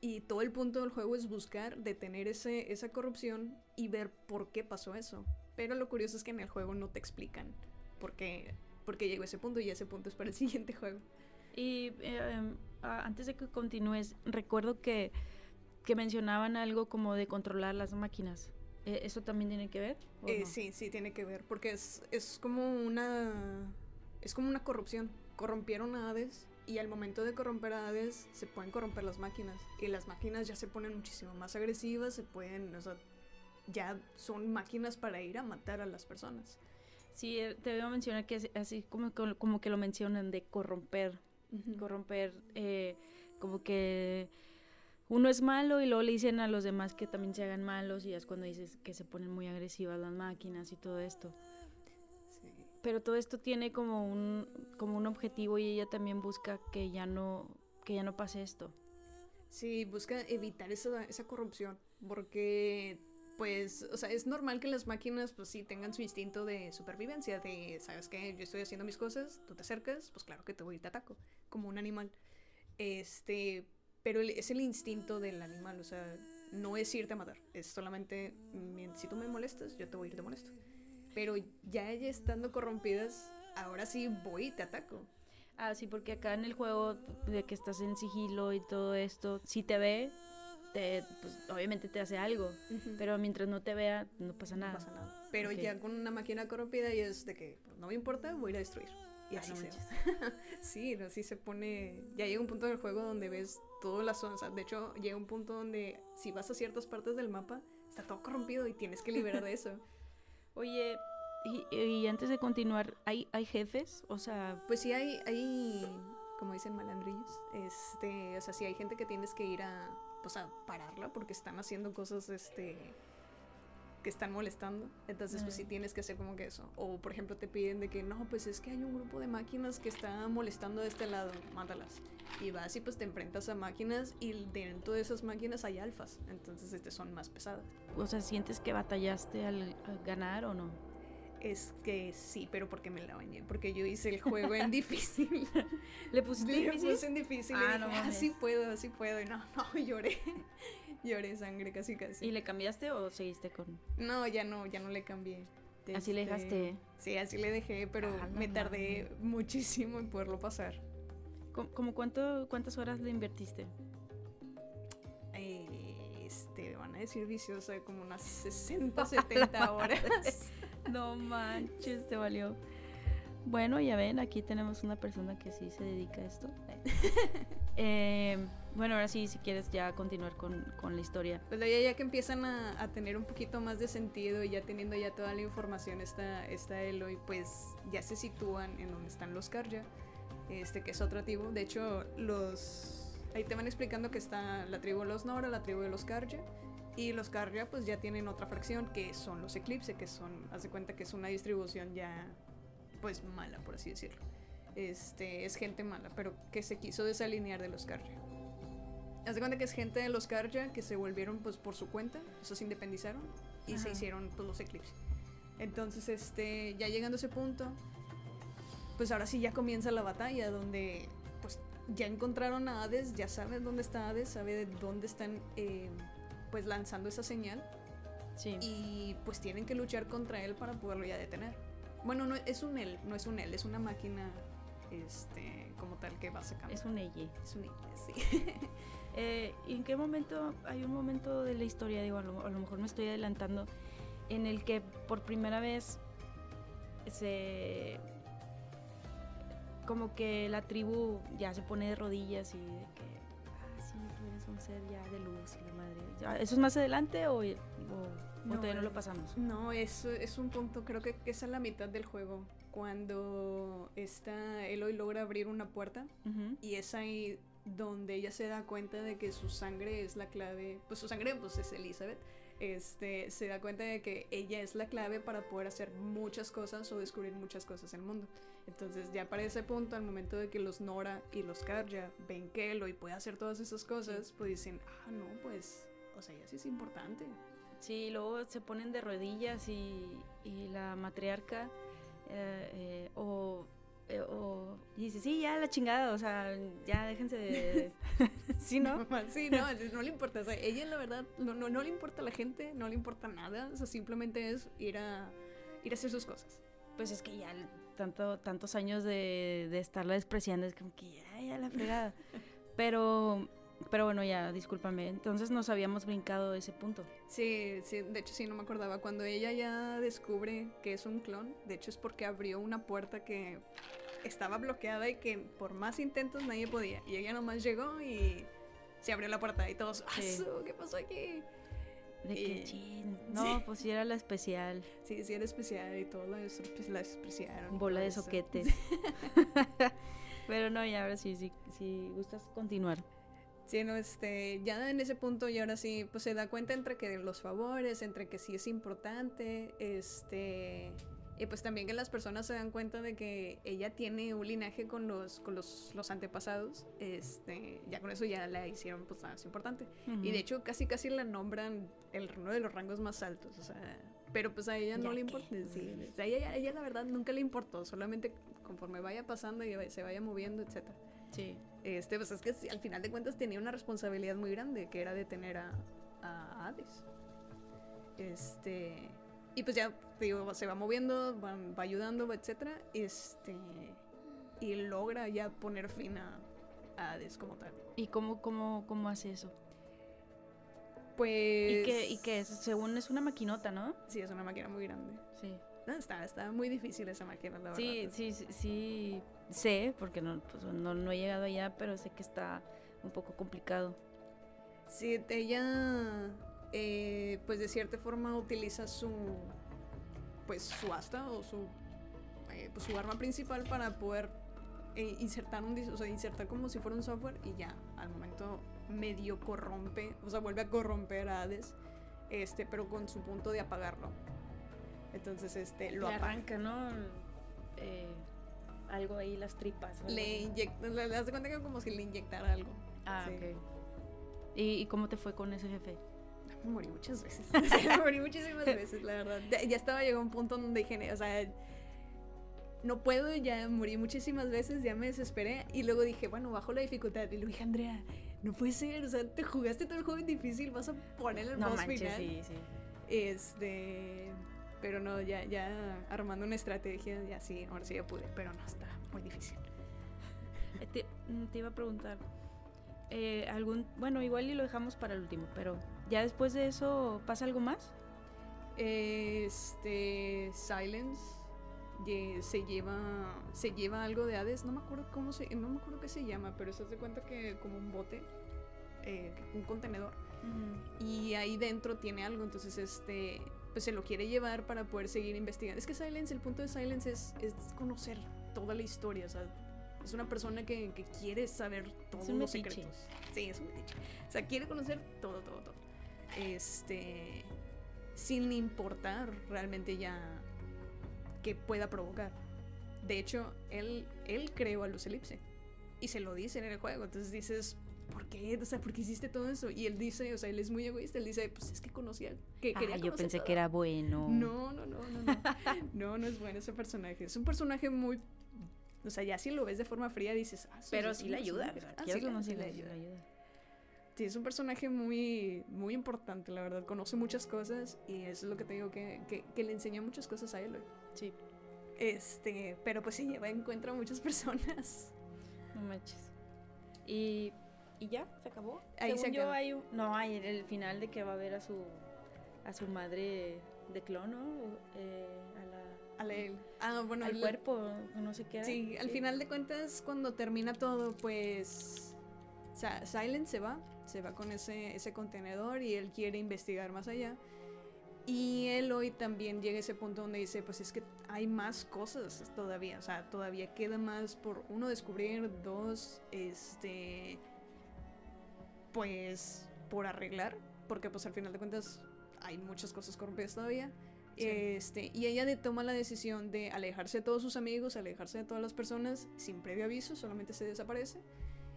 Y todo el punto del juego es buscar detener ese, esa corrupción y ver por qué pasó eso. Pero lo curioso es que en el juego no te explican por qué porque llegó a ese punto y ese punto es para el siguiente juego. Y em, antes de que continúes, recuerdo que, que, mencionaban algo como de controlar las máquinas. ¿E, ¿Eso también tiene que ver? Eh, sí, sí, tiene que ver, porque es, es como una... Es como una corrupción. Corrompieron a Hades y al momento de corromper a Hades se pueden corromper las máquinas. Y las máquinas ya se ponen muchísimo más agresivas, se pueden... O sea, ya son máquinas para ir a matar a las personas. Sí, eh, te a mencionar que así como, como que lo mencionan de corromper, corromper, eh, como que uno es malo y luego le dicen a los demás que también se hagan malos y es cuando dices que se ponen muy agresivas las máquinas y todo esto. Pero todo esto tiene como un, como un objetivo y ella también busca que ya no, que ya no pase esto. Sí, busca evitar esa, esa corrupción, porque pues, o sea, es normal que las máquinas, pues sí, tengan su instinto de supervivencia, de, ¿sabes qué? Yo estoy haciendo mis cosas, tú te acercas, pues claro que te voy y te ataco, como un animal. Este, pero es el instinto del animal, o sea, no es irte a matar, es solamente, si tú me molestas, yo te voy a ir de molesto. Pero ya ella estando corrompidas, ahora sí voy y te ataco. Ah, sí, porque acá en el juego de que estás en sigilo y todo esto, si te ve, te, pues, obviamente te hace algo, pero mientras no te vea, no pasa nada. pasa nada. Pero ya con una máquina corrompida y es de que pues, no me importa, voy a ir a destruir. Y así se Sí, así se pone. Ya llega un punto del juego donde ves todas las zonas. De hecho, llega un punto donde si vas a ciertas partes del mapa, está todo corrompido y tienes que liberar de eso. Oye, y, antes de continuar, ¿hay, ¿hay jefes? O sea... Pues sí hay, hay, como dicen malandrillos, este, o sea, sí hay gente que tienes que ir a, pues a pararla porque están haciendo cosas, este, que están molestando. Entonces, pues sí tienes que hacer como que eso. O, por ejemplo, te piden de que, no, pues es que hay un grupo de máquinas que está molestando de este lado, mátalas. Y vas y pues te enfrentas a máquinas y dentro de esas máquinas hay alfas. Entonces, este, son más pesadas. O sea, ¿sientes que batallaste al, ganar o no? Es que sí, pero porque me la bañé, porque yo hice el juego en difícil. ¿Le pusiste difícil? Le puse en difícil ah, y no, así ah, puedo, así puedo. Y no, no, lloré. lloré sangre casi casi. ¿Y le cambiaste o seguiste con...? No, ya no, ya no le cambié. ¿Así le dejaste? Este, sí, así le dejé, pero ah, me tardé muchísimo en poderlo pasar. ¿Cómo, cuánto, cuántas horas le invertiste? Este, van a decir viciosa, como unas 60, 70 horas. no manches, te valió. Bueno, ya ven, aquí tenemos una persona que sí se dedica a esto. eh, bueno, ahora sí, si quieres ya continuar con, la historia. Pues ya, ya que empiezan a, tener un poquito más de sentido y ya teniendo ya toda la información esta, esta Eloy, pues ya se sitúan en donde están los Karja, este, que es otra tribu. De hecho, los... Ahí te van explicando que está la tribu de los Nora, la tribu de los Karja, y los Karja pues ya tienen otra fracción que son los Eclipse, que son, haz de cuenta que es una distribución ya pues mala, por así decirlo. Este, es gente mala, pero que se quiso desalinear de los Karja. Haz de cuenta que es gente de los Karja que se volvieron pues por su cuenta, o sea, se independizaron y se hicieron pues los Eclipse. Entonces, este, ya llegando a ese punto, pues ahora sí ya comienza la batalla donde pues ya encontraron a Hades, ya saben dónde está Hades, sabe de dónde están eh, pues lanzando esa señal. Sí. Y pues tienen que luchar contra él para poderlo ya detener. Bueno, no es un él, no es un él, es una máquina este, como tal que va sacando. Es un ella. Es un ella, sí. Eh, ¿Y en qué momento, hay un momento de la historia, digo, a lo, mejor me estoy adelantando, en el que por primera vez se... como que la tribu ya se pone de rodillas y de que, ser ya de luz y la madre. ¿Eso es más adelante o, todavía no lo pasamos? No, eso es un punto, creo que, es a la mitad del juego cuando está Eloy logra abrir una puerta y es ahí donde ella se da cuenta de que su sangre es la clave, pues su sangre pues es Elizabeth, este, se da cuenta de que ella es la clave para poder hacer muchas cosas o descubrir muchas cosas en el mundo. Entonces ya para ese punto, al momento de que los Nora y los Karja ven que Eloy puede hacer todas esas cosas, pues dicen, ah, no, pues, o sea, ya sí es importante. Sí, luego se ponen de rodillas y, y la matriarca eh, eh, o, eh, o dice, sí, ya la chingada, o sea, ya déjense de... sí, ¿no? sí, no, no le importa, o sea, ella la verdad, no, no, no le importa a la gente, no le importa nada, o sea, simplemente es ir a, ir a hacer sus cosas. Pues es que ya tanto, tantos años de, de estarla despreciando, es como que ya, ya la fregada. Pero pero bueno, ya, discúlpame. Entonces nos habíamos brincado ese punto. Sí, sí, de hecho sí, no me acordaba. Cuando ella ya descubre que es un clon, de hecho es porque abrió una puerta que estaba bloqueada y que por más intentos nadie podía. Y ella nomás llegó y se abrió la puerta y todos, ¡Ah, ¿qué pasó aquí? De que, Eh, chin, no, pues sí era la especial. Sí, sí era especial y todo la, espe- la despreciaron. y Bola de eso. soquete. Pero no, y ahora sí, sí, si gustas continuar. Sí, no, este, ya en ese punto y ahora sí, pues se da cuenta entre que los favores, entre que sí es importante, este, y pues también que las personas se dan cuenta de que ella tiene un linaje con los, con los, los antepasados, este, ya con eso ya la hicieron pues más importante. Y de hecho casi casi la nombran el uno de los rangos más altos, o sea, pero pues a ella no le importa, sí, o sea, ella, ella la verdad nunca le importó, solamente conforme vaya pasando y se vaya moviendo, etcétera. Sí. Este, pues es que al final de cuentas tenía una responsabilidad muy grande, que era detener a, a Hades. Este, y pues ya, digo, se va moviendo, va, va ayudando, va, etcétera, este, y logra ya poner fin a, a Hades como tal. ¿Y cómo, cómo, cómo hace eso? Pues... ¿Y qué, ¿Y qué es? Según es una maquinota, ¿no? Sí, es una máquina muy grande. Sí. No, está, está muy difícil esa máquina, la Sí, verdad. sí, sí, sí, sé, porque no, pues, no, no he llegado allá, pero sé que está un poco complicado. Sí, ella, eh, pues de cierta forma utiliza su, pues su asta o su, eh, pues, su arma principal para poder eh, insertar un, o sea, insertar como si fuera un software y ya, al momento medio corrompe, o sea, vuelve a corromper a Hades, este, pero con su punto de apagarlo. Entonces, este, lo Le arranca, ¿no? Eh, algo ahí, las tripas. o algo Le inyecta, le, das cuenta que como si le inyectara algo. Ah, sí. ok. ¿Y, ¿Y cómo te fue con ese jefe? Me morí muchas veces. Me morí muchísimas veces, la verdad. Ya, estaba llegó a un punto donde dije, o sea, no puedo, ya morí muchísimas veces, ya me desesperé. Y luego dije, bueno, bajo la dificultad. Y le dije, Andrea, no puede ser, o sea, te jugaste todo el juego en difícil, vas a poner el No boss manches, final. sí, sí. Este. Pero no, ya, ya armando una estrategia, ya sí, ahora sí ya pude, pero no, está muy difícil. Eh, Te, mm, te iba a preguntar, eh, algún, bueno, igual y lo dejamos para el último, pero ya después de eso pasa algo más. Este. Silence. Se lleva. Se lleva algo de Hades. No me acuerdo cómo se. No me acuerdo qué se llama. Pero se hace cuenta que como un bote. eh, un contenedor. Y ahí dentro tiene algo. Entonces, este. Pues se lo quiere llevar para poder seguir investigando. Es que Silence, el punto de Silence es, es conocer toda la historia. O sea, es una persona que, que quiere saber todos los metiche. secretos. Sí, es un metiche. O sea, quiere conocer todo, todo, todo. Este. Sin importar realmente ya que pueda provocar. De hecho, él, él creó a Luz Elipse. Y se lo dice en el juego. Entonces dices, ¿por qué? O sea, ¿por qué hiciste todo eso? Y él dice, o sea, él es muy egoísta. Él dice, pues es que conocía, que quería Ah, yo conocer pensé todo". que era bueno. No, no, no, no, no. No, no es bueno ese personaje. Es un personaje muy. O sea, ya si lo ves de forma fría dices, ah, Pero sí le ayuda, personaje". ¿verdad? Ah, sí, no, le- sí ayuda. ayuda. Sí, es un personaje muy, muy importante, la verdad. Conoce muchas cosas y eso es lo que te digo, que, que, que le enseñó muchas cosas a él. Sí, Este, pero pues sí, lleva encuentra a muchas personas. no manches. Y, y ya, se acabó. Ahí Según se yo hay un- no, hay el, el final de que va a ver a su a su madre de clon, ¿no? Eh, a la, A la- ah, bueno, al la- cuerpo, no sé qué. Sí, al final de cuentas, cuando termina todo, pues. Silent se va, se va con ese, ese contenedor y él quiere investigar más allá. Y él hoy también llega a ese punto donde dice, pues es que hay más cosas todavía, o sea, todavía queda más por uno descubrir, dos, este, pues por arreglar, porque pues al final de cuentas hay muchas cosas corrompidas todavía. Sí. Este, y ella de- toma la decisión de alejarse de todos sus amigos, alejarse de todas las personas sin previo aviso, solamente se desaparece.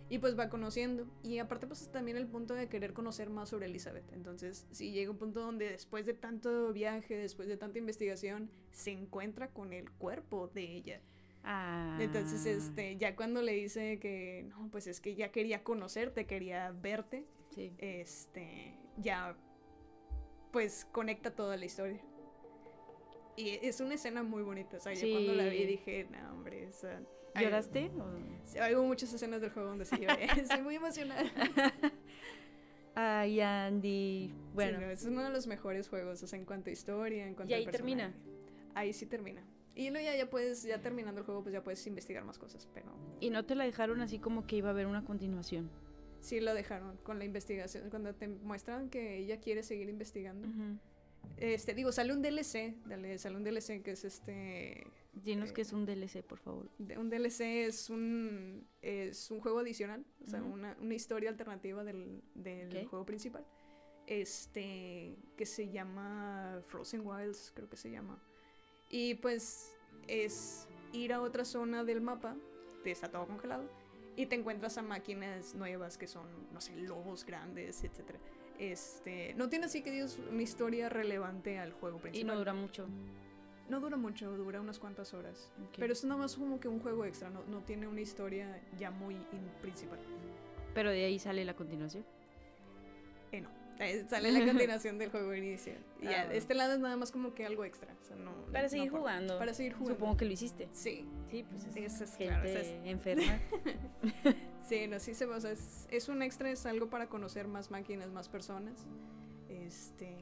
Y pues va conociendo. Y aparte pues también el punto de querer conocer más sobre Elizabeth. Entonces, si llega un punto donde después de tanto viaje, después de tanta investigación, se encuentra con el cuerpo de ella. Ah. Entonces, este, ya cuando le dice que no, pues es que ya quería conocerte, quería verte, Sí. este, ya pues conecta toda la historia. Y es una escena muy bonita, o sea, yo cuando la vi dije, no, hombre, o sea, hay- ¿Lloraste? o- sí, Hay muchas escenas del juego donde sí lloré, estoy muy emocionada. Ay, Andy. Bueno, Sí, no, es uno de los mejores juegos, o sea, en cuanto a historia, en cuanto Y al ahí termina. personaje. Ahí sí termina. Y luego ya, ya puedes, ya terminando el juego, pues ya puedes investigar más cosas, pero... y no te la dejaron así como que iba a haber una continuación. sí lo dejaron con la investigación. Cuando te muestran que ella quiere seguir investigando. Este, digo, sale un DLC, dale, sale un DLC que es este... Dinos Eh, que es un DLC, por favor. Un DLC es un, es un juego adicional, o sea, una, una historia alternativa del, del juego principal. Este, que se llama Frozen Wilds, creo que se llama. Y pues es ir a otra zona del mapa, te está todo congelado, y te encuentras a máquinas nuevas que son, no sé, lobos grandes, etc. Este, no tiene así que digas una historia relevante al juego Y principal. no dura mucho. No dura mucho, dura unas cuantas horas. Pero es nada más como que un juego extra, no, no tiene una historia ya muy in- principal. Pero de ahí sale la continuación. Eh, no, sale la continuación del juego inicial. Y Ah, ya, bueno. este lado es nada más como que algo extra. o sea, no, Para no seguir aporta. jugando. Para seguir jugando. Supongo que lo hiciste. Sí, Sí, pues es, Eso es gente claro, es- enferma. sí, no, sí se o sea, es, es un extra, es algo para conocer más máquinas, más personas. Este,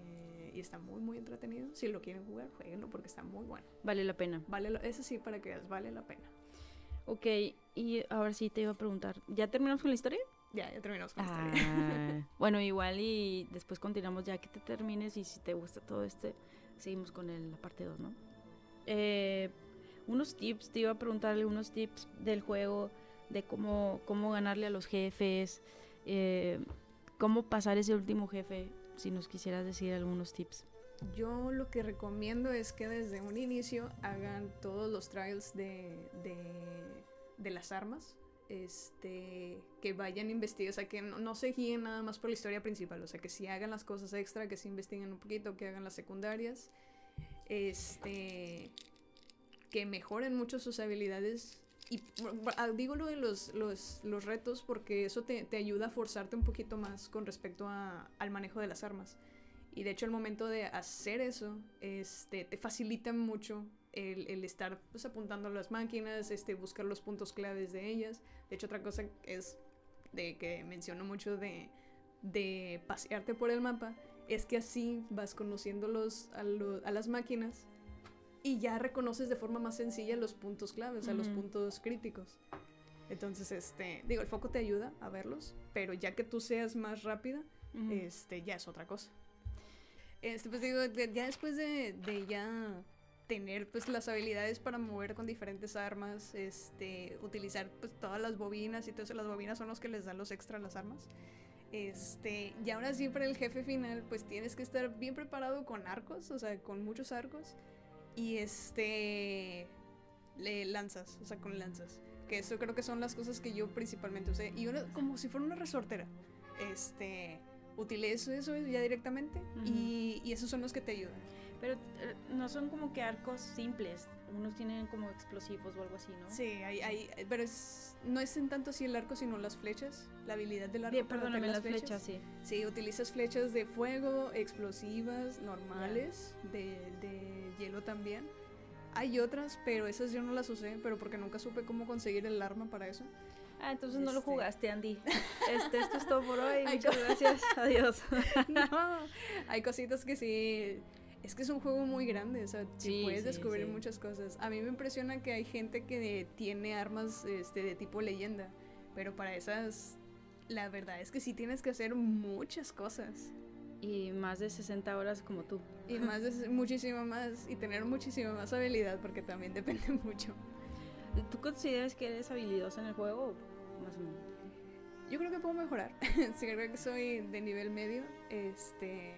y está muy, muy entretenido. Si lo quieren jugar, jueguenlo porque está muy bueno. vale la pena. Vale, la- eso sí, para que veas, vale la pena. Ok, y ahora sí te iba a preguntar. ¿Ya terminamos con la historia? Ya, ya terminamos con la historia. Ah, bueno, igual y después continuamos ya que te termines y si te gusta todo este, seguimos con el- la parte 2, ¿no? Eh, unos tips, te iba a preguntar algunos tips del juego, de cómo, cómo ganarle a los jefes, eh, cómo pasar ese último jefe, si nos quisieras decir algunos tips. Yo lo que recomiendo es que desde un inicio hagan todos los trials de, de, de las armas. Este, que vayan a investigar, o sea, que no, se guíen nada más por la historia principal, o sea, que si hagan las cosas extra, que se investiguen un poquito, que hagan las secundarias, este, que mejoren mucho sus habilidades. Y ah, digo lo de los, los, los retos porque eso te, te ayuda a forzarte un poquito más con respecto a- al manejo de las armas. Y de hecho, el momento de hacer eso, este, te facilita mucho el, el estar pues, apuntando a las máquinas, este, buscar los puntos claves de ellas. De hecho, otra cosa es de que menciono mucho de, de pasearte por el mapa, es que así vas conociendo los, a, lo- a las máquinas y ya reconoces de forma más sencilla los puntos claves, a los puntos críticos. Entonces, este, digo, el foco te ayuda a verlos, pero ya que tú seas más rápida, este, ya es otra cosa. Este, pues digo, ya después de, de ya tener pues las habilidades para mover con diferentes armas, este, utilizar pues todas las bobinas y todo eso, las bobinas son los que les dan los extra a las armas. Este, y ahora sí para el jefe final, pues tienes que estar bien preparado con arcos, o sea, con muchos arcos y este le lanzas, o sea, con lanzas. Que eso creo que son las cosas que yo principalmente usé. Y una, como si fuera una resortera. Este, utilizo eso ya directamente Ujú. y, y esos son los que te ayudan. Pero eh, no son como que arcos simples, unos tienen como explosivos o algo así, ¿no? Sí, hay, hay, pero es, no es en tanto así el arco, sino las flechas, la habilidad del arco. Para perdóname, atacar las flechas, sí. Sí, utilizas flechas de fuego, explosivas, normales, de, de hielo también. Hay otras, pero esas yo no las usé, pero porque nunca supe cómo conseguir el arma para eso. Ah, entonces no lo Este. jugaste, Andy. Este, esto es todo por hoy. Muchas gracias. Adiós. no, hay cositas que sí. Es que es un juego muy grande, o sea, sí puedes sí, descubrir sí. muchas cosas. A mí me impresiona que hay gente que tiene armas este, de tipo leyenda, pero para esas, la verdad es que sí tienes que hacer muchas cosas. Y más de 60 horas como tú. Y más, de- muchísimo más, y tener muchísima más habilidad, porque también depende mucho. ¿Tú consideras que eres habilidosa en el juego? Más o menos. Yo creo que puedo mejorar. sí, creo que soy de nivel medio. Este.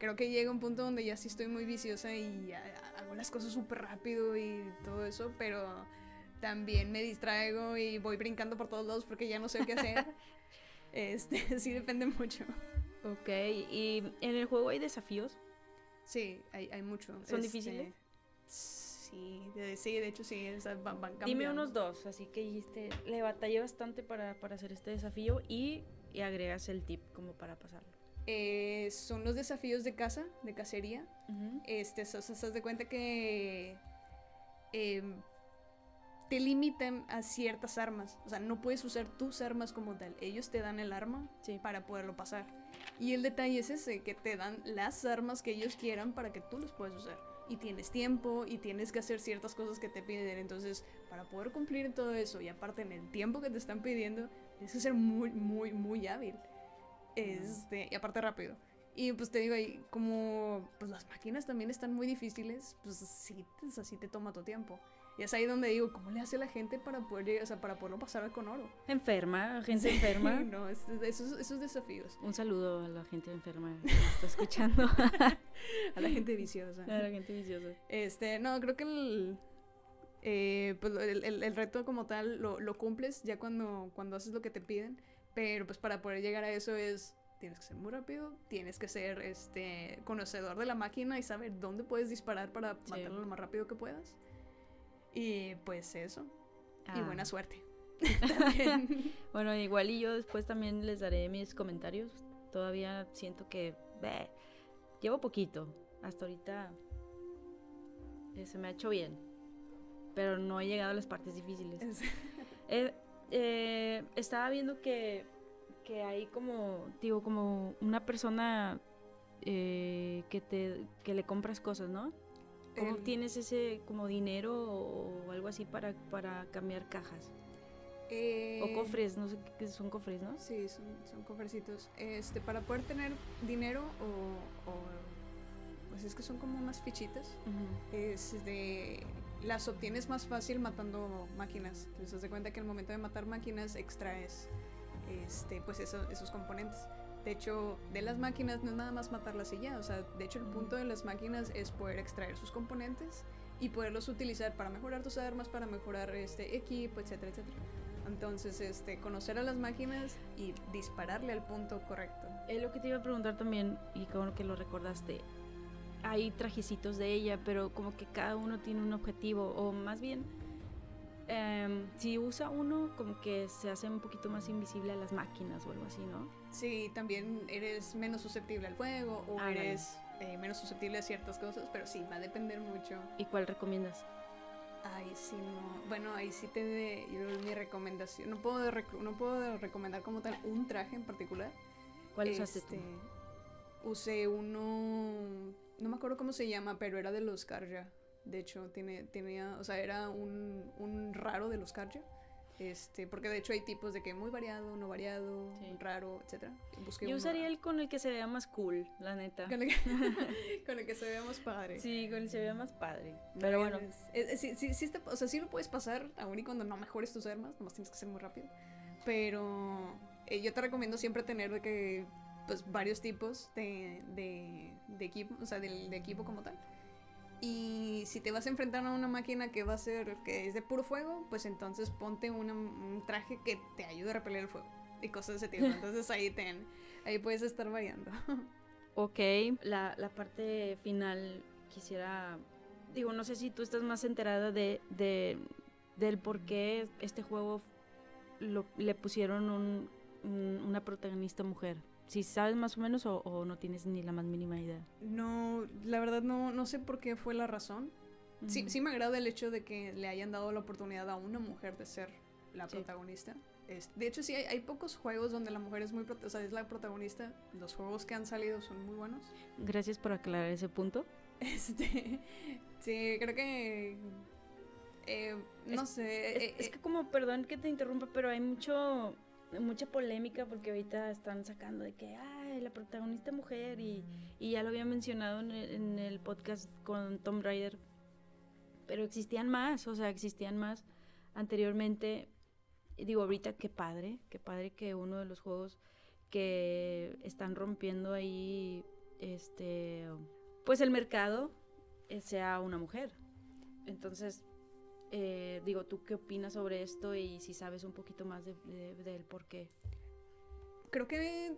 Creo que llega un punto donde ya sí estoy muy viciosa y hago las cosas súper rápido y todo eso, pero también me distraigo y voy brincando por todos lados porque ya no sé qué hacer. este, sí depende mucho. Ok, ¿y en el juego hay desafíos? Sí, hay, hay mucho. ¿Son Este, difíciles? Sí, de, sí, de hecho sí, van, van Dime unos dos, así que dijiste, le batallé bastante para, para hacer este desafío y, y agregas el tip como para pasarlo. Eh, son los desafíos de caza, de cacería. Este, so- se das cuenta que em, te limitan a ciertas armas. O sea, no puedes usar tus armas como tal. Ellos te dan el arma Sí. para poderlo pasar. Y el detalle es ese, que te dan las armas que ellos quieran para que tú las puedas usar. Y tienes tiempo y tienes que hacer ciertas cosas que te piden. Entonces, para poder cumplir todo eso y aparte en el tiempo que te están pidiendo, tienes que ser muy, muy, muy hábil. Este, y aparte rápido. Y pues te digo, ahí como pues las máquinas también están muy difíciles, pues sí, así te toma tu tiempo. Y es ahí donde digo, ¿cómo le hace la gente para poder, o sea, para poderlo pasar con oro? Enferma, gente enferma. no, esos, esos desafíos. Un saludo a la gente enferma que está escuchando. a la gente viciosa. A la gente viciosa. Este, no, creo que el, eh, pues el, el, el, reto como tal lo, lo, cumples ya cuando, cuando haces lo que te piden, pero pues para poder llegar a eso es tienes que ser muy rápido, tienes que ser este conocedor de la máquina y saber dónde puedes disparar para sí. matarlo lo más rápido que puedas. Y pues eso. Ah. Y buena suerte. bueno, igual y yo después también les daré mis comentarios. Todavía siento que bleh, llevo poquito. Hasta ahorita eh, se me ha hecho bien. Pero no he llegado a las partes difíciles. eh, eh, estaba viendo que, que hay como, digo, como una persona eh, que, te, que le compras cosas, ¿no? ¿Cómo El- tienes ese como dinero o algo así para, para cambiar cajas? Eh, O cofres, no sé qué son cofres, ¿no? Sí, son, son cofrecitos. Este, para poder tener dinero o, o, Pues es que son como unas fichitas. Ujú. Es de... Las obtienes más fácil matando máquinas. Entonces, haz de cuenta que al momento de matar máquinas extraes este, pues eso- esos componentes. De hecho, de las máquinas no es nada más matarlas y ya. O sea, de hecho, el punto de las máquinas es poder extraer sus componentes y poderlos utilizar para mejorar tus armas, para mejorar este equipo, etcétera, etcétera. Entonces, este, conocer a las máquinas y dispararle al punto correcto. Es lo que te iba a preguntar también, y bueno que lo recordaste. Hay trajecitos de ella, pero como que cada uno tiene un objetivo, o más bien, em, si usa uno, como que se hace un poquito más invisible a las máquinas o algo así, ¿no? Sí, también eres menos susceptible al fuego o Ándale. eres eh, menos susceptible a ciertas cosas, pero sí, va a depender mucho. ¿Y cuál recomiendas? Ay, sí, no. Bueno, ahí sí te de yo mi recomendación. No puedo, no puedo recomendar como tal un traje en particular. ¿Cuál usaste tú? Usé uno, no me acuerdo cómo se llama, pero era de los Karja. De hecho, tiene, tenía, o sea, era un, un raro de los Karja. Este, porque de hecho hay tipos de que muy variado, no variado, Sí. raro, etcétera. Yo usaría raro. el con el que se vea más cool, la neta. con el que, con el que se vea más padre. Sí, con el que se vea más padre. No, Pero bueno, es- es- sí, sí, sí está- o sea, sí lo puedes pasar aún y cuando no mejores tus armas, nomás tienes que ser muy rápido. Pero eh, yo te recomiendo siempre tener de que, pues, varios tipos de, de, de equipo, o sea, del de equipo como tal. Y si te vas a enfrentar a una máquina que va a ser, que es de puro fuego, pues entonces ponte una- un traje que te ayude a repeler el fuego y cosas de ese tipo. Entonces ahí, ten, ahí puedes estar variando. ok. La, la parte final quisiera... Digo, no sé si tú estás más enterada de, de- del por qué este juego lo- le pusieron un- un- una protagonista mujer. Si sabes más o menos o, o no tienes ni la más mínima idea. No, la verdad no, no sé por qué fue la razón. Sí, Ujú. sí me agrada el hecho de que le hayan dado la oportunidad a una mujer de ser la Sí. protagonista. Es- de hecho, sí, hay, hay pocos juegos donde la mujer es muy o sea, es la protagonista. Los juegos que han salido son muy buenos. Gracias por aclarar ese punto. Este, sí, creo que... eh, no sé. Es, eh, es eh, que como, perdón que te interrumpa, pero hay mucho mucha polémica porque ahorita están sacando de que, ay, la protagonista mujer y, y ya lo había mencionado en el, en el podcast con Tom Raider, pero existían más, o sea, existían más anteriormente. Digo, ahorita qué padre, qué padre que uno de los juegos que están rompiendo ahí, este, pues el mercado eh, sea una mujer. Entonces, eh, digo, ¿tú qué opinas sobre esto y si sabes un poquito más de- de- del por qué? creo que...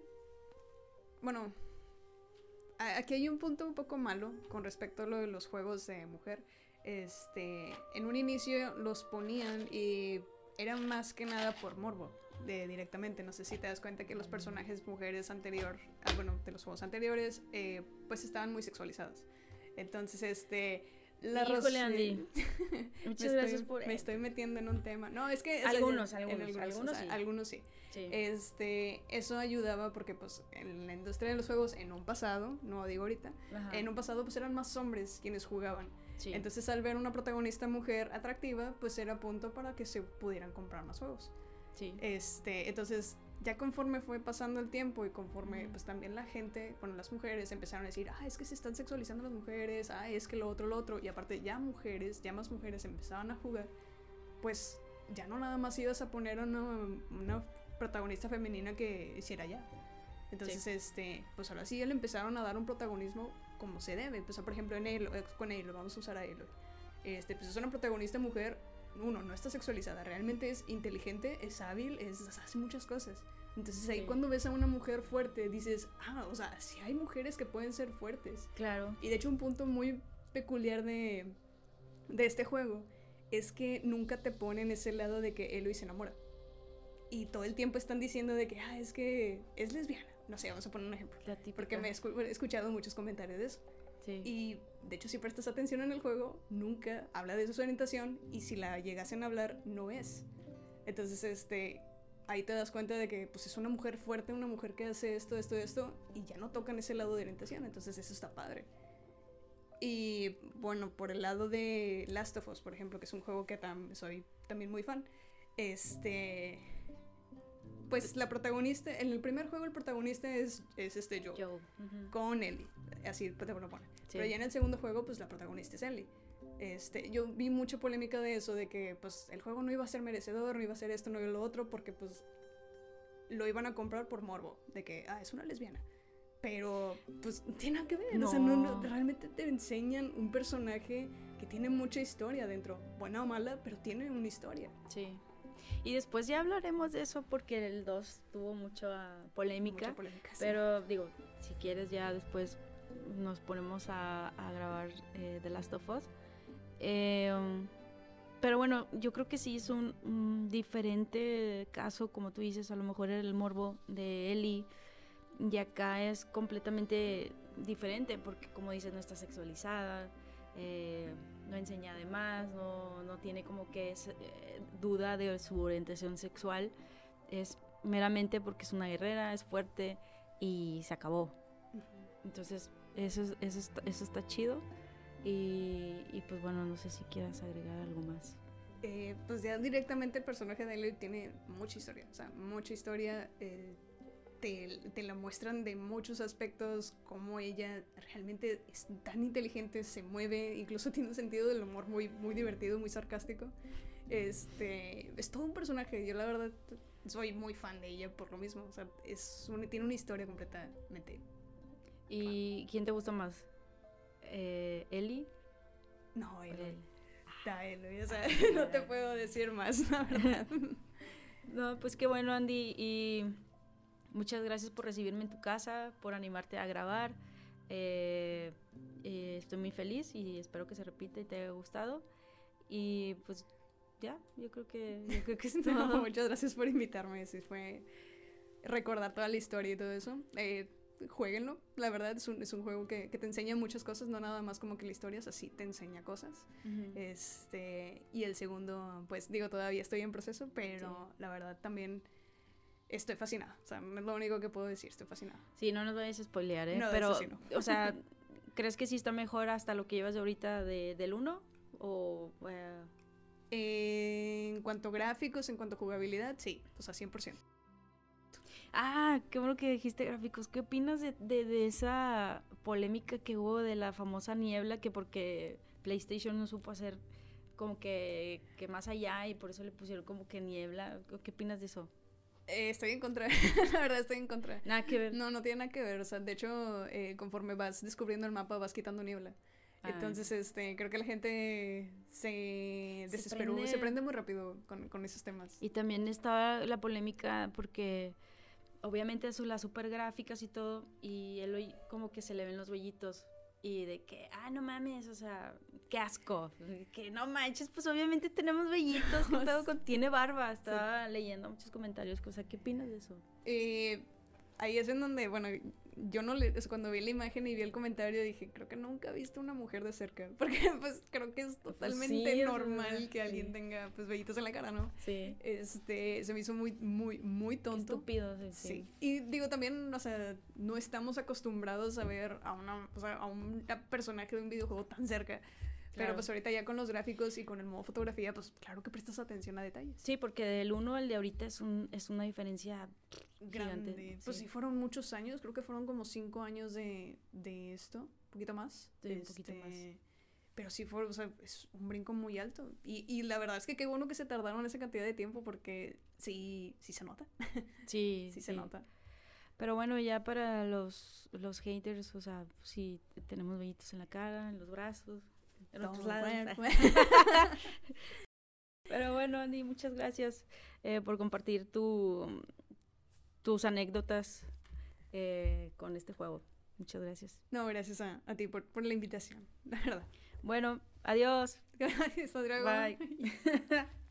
Bueno, aquí hay un punto un poco malo con respecto a lo de los juegos de mujer. Este, en un inicio los ponían y era más que nada por morbo, de directamente. No sé si te das cuenta que los personajes mujeres anterior, ah, bueno, de los juegos anteriores, eh, pues estaban muy sexualizadas. Entonces, este, la Híjole, Andy. Muchas estoy- gracias por... Me estoy metiendo en un tema. No, es que... sea, Algunos, algunos, algunos o sea, sí. algunos sí. Sí. Este, eso ayudaba porque pues en la industria de los juegos en un pasado, no digo ahorita, Ajá, en un pasado pues eran más hombres quienes jugaban. sí. Entonces al ver una protagonista mujer atractiva, pues era punto para que se pudieran comprar más juegos. Sí. Este, entonces, ya conforme fue pasando el tiempo y conforme, pues también la gente, bueno, las mujeres empezaron a decir, ah, es que se están sexualizando las mujeres, ah, es que lo otro, lo otro, y aparte ya mujeres, ya más mujeres empezaban a jugar, pues ya no nada más ibas a poner una, una protagonista femenina que hiciera ya. Entonces, este, pues ahora sí le empezaron a dar un protagonismo como se debe. Pues, por ejemplo, en eh, con Aloy, vamos a usar a Aloy. Este, pues es una protagonista mujer, uno, no está sexualizada, realmente es inteligente, es hábil, es, hace muchas cosas. Entonces ahí Sí. cuando ves a una mujer fuerte, dices, ah, o sea, sí hay mujeres que pueden ser fuertes. Claro. Y de hecho un punto muy peculiar de, de este juego es que nunca te ponen ese lado de que Eloy se enamora. Y todo el tiempo están diciendo de que, ah, es que es lesbiana. No sé, vamos a poner un ejemplo. La. Porque me he escuchado muchos comentarios de eso. Sí. Y de hecho, si prestas atención en el juego, nunca habla de su orientación y si la llegasen a hablar, no es. Entonces, este, ahí te das cuenta de que pues, es una mujer fuerte, una mujer que hace esto, esto, esto, y ya no tocan ese lado de orientación. Entonces, eso está padre. Y bueno, por el lado de Last of Us, por ejemplo, que es un juego que tam- soy también muy fan, este. Pues la protagonista, en el primer juego el protagonista es, es este Joe. ujú. con Ellie. Así te lo. Sí. Pero ya en el segundo juego, pues la protagonista es Ellie. Este, yo vi mucha polémica de eso, de que pues el juego no iba a ser merecedor, no iba a ser esto, no iba a lo otro, porque pues lo iban a comprar por morbo, de que, ah, es una lesbiana. Pero pues tiene nada que ver, o sea, No. realmente te enseñan un personaje que tiene mucha historia dentro, buena o mala, pero tiene una historia. Sí. Y después ya hablaremos de eso porque el 2 tuvo mucha polémica. Mucha polémica. sí. Pero digo, si quieres ya después nos ponemos a, a grabar eh, The Last of Us. Eh, um, pero bueno, yo creo que sí es un, un diferente caso, como tú dices, a lo mejor era el morbo de Ellie. Y acá es completamente diferente porque, como dices, no está sexualizada, eh, no enseña de más, no, no tiene como que es, eh, duda de su orientación sexual. Es meramente porque es una guerrera, es fuerte y se acabó. Entonces, eso, es- eso, está, eso está chido. Y, y pues bueno, no sé si quieras agregar algo más. Eh, pues ya directamente el personaje de Ellie tiene mucha historia, o sea, mucha historia. eh, te, te la muestran de muchos aspectos, cómo ella realmente es tan inteligente, se mueve, incluso tiene un sentido del humor muy, muy divertido, muy sarcástico. Este, es todo un personaje, yo la verdad soy muy fan de ella por lo mismo, o sea, es un- tiene una historia completamente. ¿Y quién te gusta más? Eh, ¿Ellie? No, Ellie, él? está Ellie, o sea, no te puedo decir más, la verdad. No, pues qué bueno, Andy. Y muchas gracias por recibirme en tu casa, por animarte a grabar. Eh, eh, estoy muy feliz y espero que se repita y te haya gustado. Y pues ya, yo creo que, yo creo que es No, todo. muchas gracias por invitarme. Sí, fue recordar toda la historia y todo eso. Eh, jueguenlo, la verdad es un, es un juego que, que te enseña muchas cosas, no nada más como que la historia es así, te enseña cosas. Este, y el segundo, pues digo, todavía estoy en proceso, pero la verdad también estoy fascinada. O sea, es lo único que puedo decir, estoy fascinada. Sí, no nos vayas a spoilear, ¿eh? No, Pero, sí no. o sea, ¿crees que sí está mejor hasta lo que llevas de ahorita de, del 1? O, eh, En cuanto a gráficos, en cuanto a jugabilidad, sí, o sea, 100%. Ah, qué bueno que dijiste gráficos. ¿Qué opinas de, de- de esa polémica que hubo de la famosa niebla que porque PlayStation no supo hacer como que, que más allá y por eso le pusieron como que niebla? ¿Qué opinas de eso? Eh, estoy en contra, la verdad estoy en contra. Nada que ver. No, no tiene nada que ver. O sea, de hecho, eh, conforme vas descubriendo el mapa, vas quitando niebla. Ah. Entonces, este, creo que la gente se Se desesperó, prende. se prende muy rápido con, con esos temas. Y también estaba la polémica porque obviamente son las super gráficas y todo, y él hoy como que se le ven los vellitos. Y de que, ah, no mames, o sea, qué asco. Que no manches, pues obviamente tenemos vellitos, que todo con, tiene barba. Estaba leyendo muchos comentarios, o sea, ¿qué opinas de eso? Eh, ahí es en donde, bueno, yo no le, cuando vi la imagen y vi el comentario dije, creo que nunca he visto una mujer de cerca, porque pues creo que es totalmente sí, o sea, normal que alguien sí. tenga pues vellitos en la cara, ¿no? Sí. Este, se me hizo muy, muy, muy tonto. estúpido, sí. Sí. sí. Y digo también, o sea, no estamos acostumbrados a ver a una, o sea, a un a personaje de un videojuego tan cerca. Pero Claro. pues ahorita ya con los gráficos y con el modo fotografía, pues claro que prestas atención a detalles. Sí, porque del 1 al de ahorita es, un, es una diferencia Grande. gigante. Pues sí. fueron muchos años, creo que fueron como cinco años de, de esto, un poquito más. Sí, un poquito más. Este, Pero sí fue, o sea, es un brinco muy alto. Y, y la verdad es que qué bueno que se tardaron esa cantidad de tiempo porque sí, sí se nota. Sí, Sí, se nota. Pero bueno, ya para los, los haters, o sea, sí tenemos vellitos en la cara, en los brazos, en otros lados. cuerpo. Pero bueno, Andy, muchas gracias eh, por compartir tu, tus anécdotas eh, con este juego. Muchas gracias. No, gracias a, a ti por, por la invitación, la verdad. Bueno, adiós. Gracias. Bye.